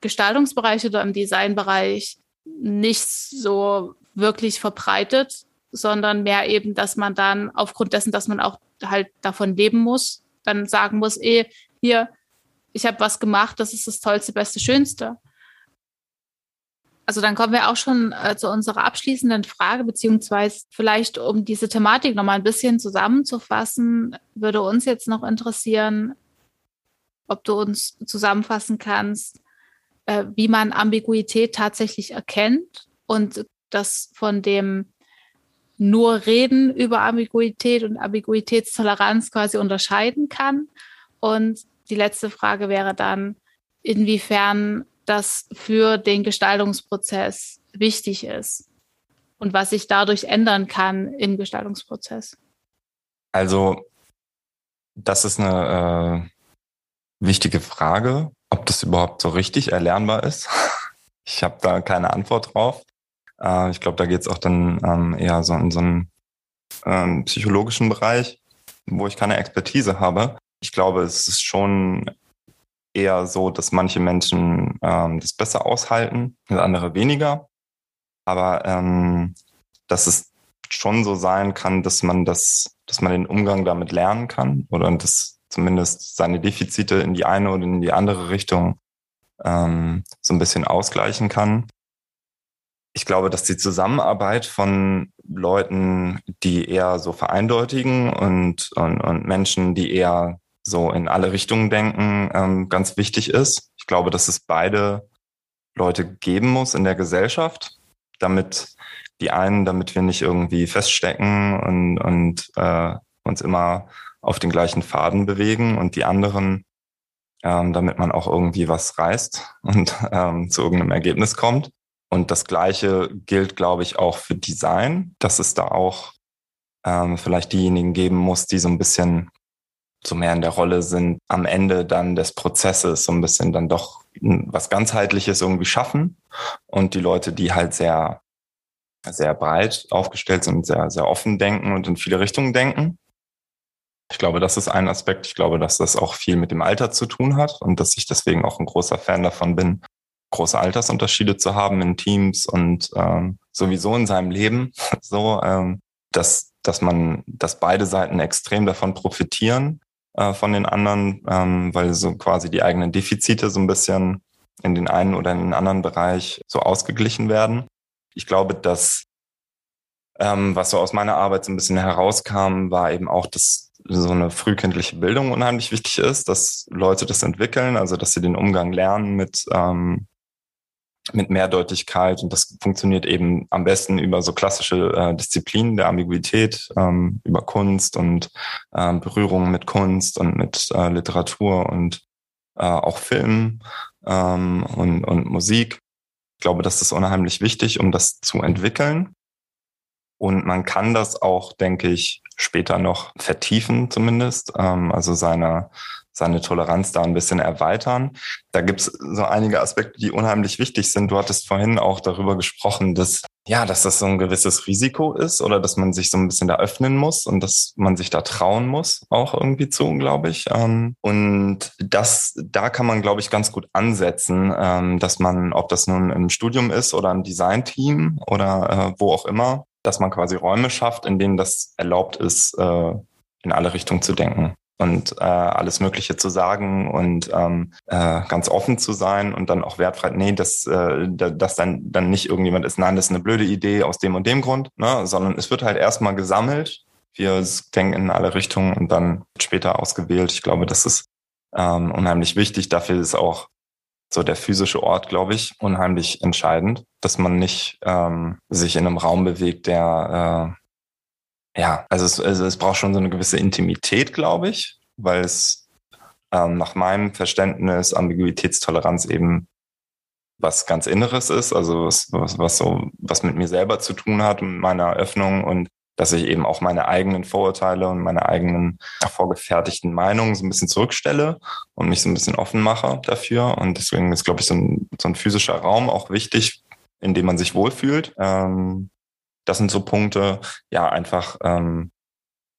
Gestaltungsbereich oder im Designbereich nicht so wirklich verbreitet, sondern mehr eben, dass man dann aufgrund dessen, dass man auch halt davon leben muss, dann sagen muss, eh, hier, ich habe was gemacht, das ist das Tollste, Beste, Schönste. Also dann kommen wir auch schon äh, zu unserer abschließenden Frage, beziehungsweise vielleicht, um diese Thematik nochmal ein bisschen zusammenzufassen, würde uns jetzt noch interessieren, ob du uns zusammenfassen kannst, äh, wie man Ambiguität tatsächlich erkennt und das von dem nur Reden über Ambiguität und Ambiguitätstoleranz quasi unterscheiden kann. Und die letzte Frage wäre dann, inwiefern das für den Gestaltungsprozess wichtig ist und was sich dadurch ändern kann im Gestaltungsprozess?
Also, das ist eine äh, wichtige Frage, ob das überhaupt so richtig erlernbar ist. ich habe da keine Antwort drauf. Äh, ich glaube, da geht es auch dann ähm, eher so in so einen ähm, psychologischen Bereich, wo ich keine Expertise habe. Ich glaube, es ist schon eher so, dass manche Menschen ähm, das besser aushalten und andere weniger. Aber ähm, dass es schon so sein kann, dass man das, dass man den Umgang damit lernen kann oder dass zumindest seine Defizite in die eine oder in die andere Richtung ähm, so ein bisschen ausgleichen kann. Ich glaube, dass die Zusammenarbeit von Leuten, die eher so vereindeutigen und, und, und Menschen, die eher so in alle Richtungen denken, ähm, ganz wichtig ist. Ich glaube, dass es beide Leute geben muss in der Gesellschaft, damit die einen, damit wir nicht irgendwie feststecken und, und äh, uns immer auf den gleichen Faden bewegen und die anderen, ähm, damit man auch irgendwie was reißt und ähm, zu irgendeinem Ergebnis kommt. Und das Gleiche gilt, glaube ich, auch für Design, dass es da auch ähm, vielleicht diejenigen geben muss, die so ein bisschen so mehr in der Rolle sind, am Ende dann des Prozesses so ein bisschen dann doch was ganzheitliches irgendwie schaffen und die Leute, die halt sehr sehr breit aufgestellt sind, sehr, sehr offen denken und in viele Richtungen denken. Ich glaube, das ist ein Aspekt. Ich glaube, dass das auch viel mit dem Alter zu tun hat und dass ich deswegen auch ein großer Fan davon bin, große Altersunterschiede zu haben in Teams und ähm, sowieso in seinem Leben, so, ähm, dass, dass man, dass beide Seiten extrem davon profitieren äh, von den anderen, ähm, weil so quasi die eigenen Defizite so ein bisschen in den einen oder in den anderen Bereich so ausgeglichen werden. Ich glaube, dass ähm, was so aus meiner Arbeit so ein bisschen herauskam, war eben auch, dass so eine frühkindliche Bildung unheimlich wichtig ist, dass Leute das entwickeln, also dass sie den Umgang lernen mit ähm, mit Mehrdeutigkeit und das funktioniert eben am besten über so klassische äh, Disziplinen der Ambiguität, ähm, über Kunst und äh, Berührungen mit Kunst und mit äh, Literatur und äh, auch Film ähm, und, und Musik. Ich glaube, das ist unheimlich wichtig, um das zu entwickeln. Und man kann das auch, denke ich, später noch vertiefen zumindest, ähm, also seine, seine Toleranz da ein bisschen erweitern. Da gibt's so einige Aspekte, die unheimlich wichtig sind. Du hattest vorhin auch darüber gesprochen, dass ja, dass das so ein gewisses Risiko ist oder dass man sich so ein bisschen da öffnen muss und dass man sich da trauen muss, auch irgendwie zu, glaube ich. Ähm, und das, da kann man, glaube ich, ganz gut ansetzen, ähm, dass man, ob das nun im Studium ist oder im Designteam oder äh, wo auch immer, dass man quasi Räume schafft, in denen das erlaubt ist, äh, in alle Richtungen zu denken und äh, alles Mögliche zu sagen und ähm, äh, ganz offen zu sein und dann auch wertfrei, nee, dass, äh, dass dann, dann nicht irgendjemand ist, nein, das ist eine blöde Idee aus dem und dem Grund, ne, sondern es wird halt erstmal gesammelt. Wir denken in alle Richtungen und dann später ausgewählt. Ich glaube, das ist ähm, unheimlich wichtig. Dafür ist auch so der physische Ort, glaube ich, unheimlich entscheidend, dass man nicht ähm, sich in einem Raum bewegt, der äh, ja, also es, also es braucht schon so eine gewisse Intimität, glaube ich, weil es ähm, nach meinem Verständnis Ambiguitätstoleranz eben was ganz Inneres ist, also was, was, was so was mit mir selber zu tun hat und meiner Öffnung und dass ich eben auch meine eigenen Vorurteile und meine eigenen vorgefertigten Meinungen so ein bisschen zurückstelle und mich so ein bisschen offen mache dafür. Und deswegen ist, glaube ich, so ein, so ein physischer Raum auch wichtig, in dem man sich wohlfühlt. Ähm, das sind so Punkte, ja, einfach ähm,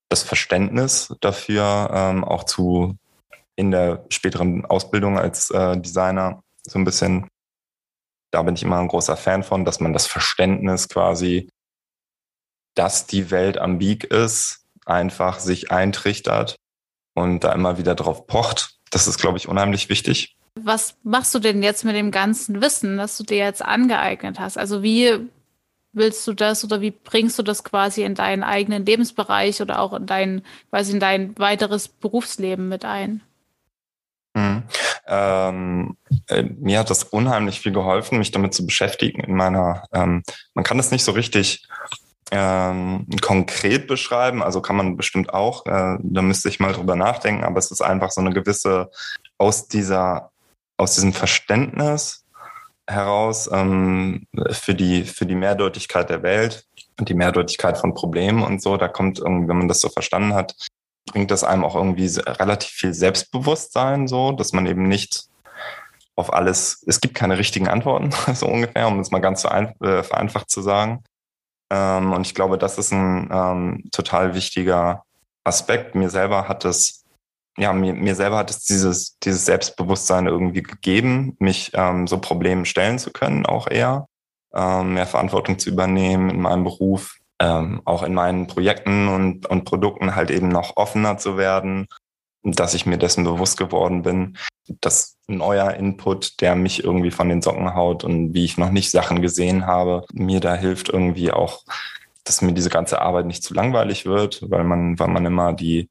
das Verständnis dafür ähm, auch zu in der späteren Ausbildung als äh, Designer so ein bisschen. Da bin ich immer ein großer Fan von, dass man das Verständnis quasi dass die Welt ambig ist, einfach sich eintrichtert und da immer wieder drauf pocht. Das ist, glaube ich, unheimlich wichtig.
Was machst du denn jetzt mit dem ganzen Wissen, das du dir jetzt angeeignet hast? Also wie willst du das oder wie bringst du das quasi in deinen eigenen Lebensbereich oder auch in dein, quasi in dein weiteres Berufsleben mit ein?
Mhm. Ähm, äh, mir hat das unheimlich viel geholfen, mich damit zu beschäftigen in meiner, ähm, man kann das nicht so richtig ähm, konkret beschreiben. Also kann man bestimmt auch, äh, da müsste ich mal drüber nachdenken, aber es ist einfach so eine gewisse aus dieser, aus diesem Verständnis heraus ähm, für die, für die Mehrdeutigkeit der Welt und die Mehrdeutigkeit von Problemen und so. Da kommt irgendwie, wenn man das so verstanden hat, bringt das einem auch irgendwie relativ viel Selbstbewusstsein so, dass man eben nicht auf alles, es gibt keine richtigen Antworten, so ungefähr, um es mal ganz so ein, äh, vereinfacht zu sagen. Ähm, und ich glaube, das ist ein ähm, total wichtiger Aspekt. Mir selber hat es, ja, mir, mir selber hat es dieses, dieses Selbstbewusstsein irgendwie gegeben, mich ähm, so Problemen stellen zu können, auch eher, ähm, mehr Verantwortung zu übernehmen in meinem Beruf, ähm, auch in meinen Projekten und, und Produkten halt eben noch offener zu werden, dass ich mir dessen bewusst geworden bin, dass neuer Input, der mich irgendwie von den Socken haut und wie ich noch nicht Sachen gesehen habe, mir da hilft irgendwie auch, dass mir diese ganze Arbeit nicht zu langweilig wird, weil man, weil man immer die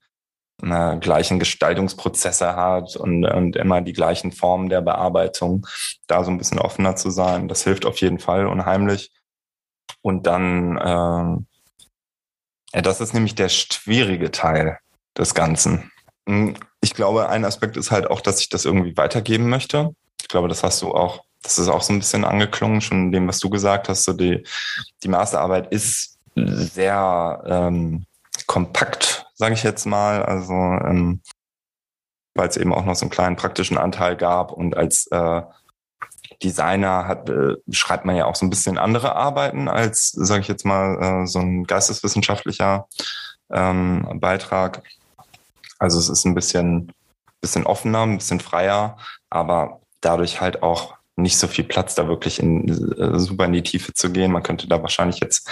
na, gleichen Gestaltungsprozesse hat und, und immer die gleichen Formen der Bearbeitung, da so ein bisschen offener zu sein. Das hilft auf jeden Fall unheimlich. Und dann, äh, ja, das ist nämlich der schwierige Teil des Ganzen. Hm, ich glaube, ein Aspekt ist halt auch, dass ich das irgendwie weitergeben möchte. Ich glaube, das hast du auch, das ist auch so ein bisschen angeklungen, schon in dem, was du gesagt hast. So die, die Masterarbeit ist sehr ähm, kompakt, sage ich jetzt mal. Also ähm, weil es eben auch noch so einen kleinen praktischen Anteil gab und als äh, Designer hat, äh, schreibt man ja auch so ein bisschen andere Arbeiten als, sage ich jetzt mal, äh, so ein geisteswissenschaftlicher ähm, Beitrag. Also es ist ein bisschen, bisschen offener, ein bisschen freier, aber dadurch halt auch nicht so viel Platz, da wirklich in, äh, super in die Tiefe zu gehen. Man könnte da wahrscheinlich jetzt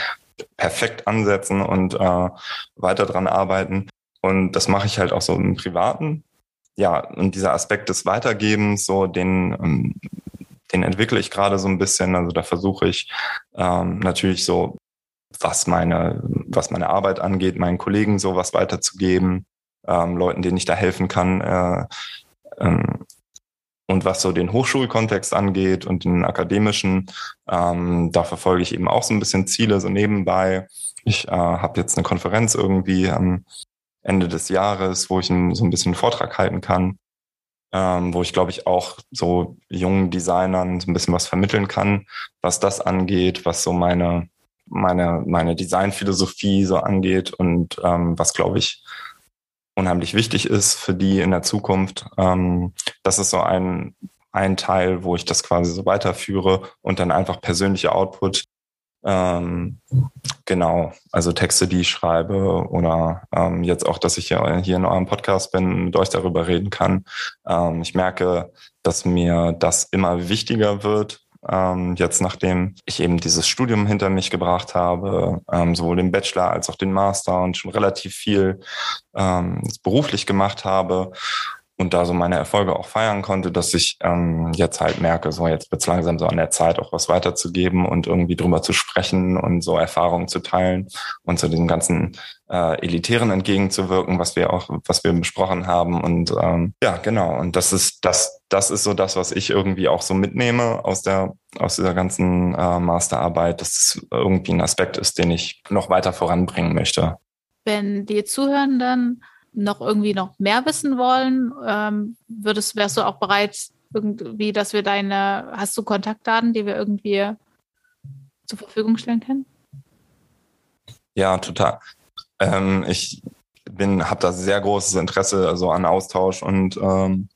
perfekt ansetzen und äh, weiter dran arbeiten. Und das mache ich halt auch so im Privaten. Ja, und dieser Aspekt des Weitergebens, so den, ähm, den entwickle ich gerade so ein bisschen. Also da versuche ich ähm, natürlich so, was meine, was meine Arbeit angeht, meinen Kollegen so was weiterzugeben, ähm, Leuten, denen ich da helfen kann. Äh, ähm, und was so den Hochschulkontext angeht und den akademischen, ähm, da verfolge ich eben auch so ein bisschen Ziele so nebenbei. Ich äh, habe jetzt eine Konferenz irgendwie am Ende des Jahres, wo ich ein, so ein bisschen einen Vortrag halten kann ähm, wo ich glaube ich auch so jungen Designern so ein bisschen was vermitteln kann, was das angeht, was so meine meine meine Designphilosophie so angeht und ähm, was glaube ich unheimlich wichtig ist für die in der Zukunft. Ähm, das ist so ein ein Teil, wo ich das quasi so weiterführe und dann einfach persönliche Output ähm, genau, also Texte, die ich schreibe oder ähm, jetzt auch, dass ich hier, hier in eurem Podcast bin mit euch darüber reden kann. Ähm, ich merke, dass mir das immer wichtiger wird, ähm, jetzt nachdem ich eben dieses Studium hinter mich gebracht habe, ähm, sowohl den Bachelor als auch den Master und schon relativ viel ähm, beruflich gemacht habe und da so meine Erfolge auch feiern konnte, dass ich ähm, jetzt halt merke, so jetzt wird es langsam so an der Zeit, auch was weiterzugeben und irgendwie drüber zu sprechen und so Erfahrungen zu teilen und zu diesem ganzen äh, Elitären entgegenzuwirken, was wir auch, was wir besprochen haben. Und ähm, ja, genau. Und das ist das, das ist so das, was ich irgendwie auch so mitnehme aus der aus dieser ganzen äh, Masterarbeit, dass es irgendwie ein Aspekt ist, den ich noch weiter voranbringen möchte.
Wenn die Zuhörenden noch irgendwie noch mehr wissen wollen, ähm, würdest, wärst du auch bereit, irgendwie, dass wir deine, hast du Kontaktdaten, die wir irgendwie zur Verfügung stellen können?
Ja, total. Ähm, ich bin, habe da sehr großes Interesse also an Austausch und ähm,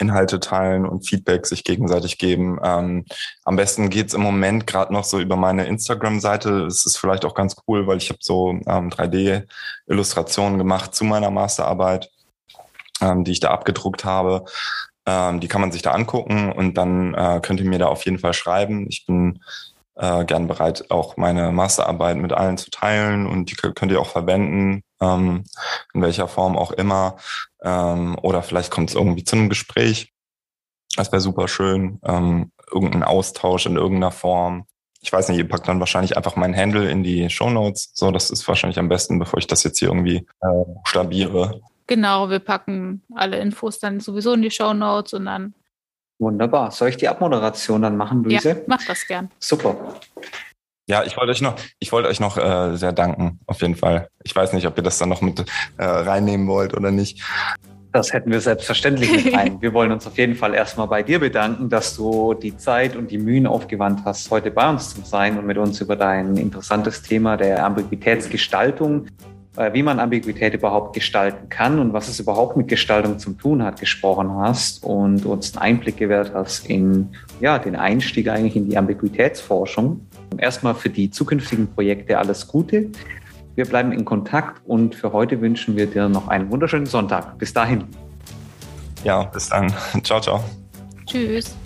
Inhalte teilen und Feedback sich gegenseitig geben. Ähm, am besten geht's im Moment gerade noch so über meine Instagram-Seite. Es ist vielleicht auch ganz cool, weil ich habe so ähm, 3D-Illustrationen gemacht zu meiner Masterarbeit, ähm, die ich da abgedruckt habe. Ähm, die kann man sich da angucken und dann äh, könnt ihr mir da auf jeden Fall schreiben. Ich bin äh, gern bereit, auch meine Masterarbeit mit allen zu teilen und die könnt ihr auch verwenden, ähm, in welcher Form auch immer. Ähm, oder vielleicht kommt es irgendwie zu einem Gespräch. Das wäre super schön. Ähm, irgendein Austausch in irgendeiner Form. Ich weiß nicht, ihr packt dann wahrscheinlich einfach meinen Handle in die Show Notes. So, das ist wahrscheinlich am besten, bevor ich das jetzt hier irgendwie äh, stabiere.
Genau, wir packen alle Infos dann sowieso in die Show Notes und dann
Wunderbar. Soll ich die Abmoderation dann machen, Luise? Ja,
mach das gern.
Super.
Ja, ich wollte euch noch, ich wollte euch noch äh, sehr danken, auf jeden Fall. Ich weiß nicht, ob ihr das dann noch mit äh, reinnehmen wollt oder nicht.
Das hätten wir selbstverständlich mit rein. Wir wollen uns auf jeden Fall erstmal bei dir bedanken, dass du die Zeit und die Mühen aufgewandt hast, heute bei uns zu sein und mit uns über dein interessantes Thema der Ambiguitätsgestaltung äh, wie man Ambiguität überhaupt gestalten kann und was es überhaupt mit Gestaltung zu tun hat, gesprochen hast und uns einen Einblick gewährt hast in ja, den Einstieg eigentlich in die Ambiguitätsforschung. Erstmal für die zukünftigen Projekte alles Gute. Wir bleiben in Kontakt und für heute wünschen wir dir noch einen wunderschönen Sonntag. Bis dahin.
Ja, bis dann. Ciao, ciao.
Tschüss.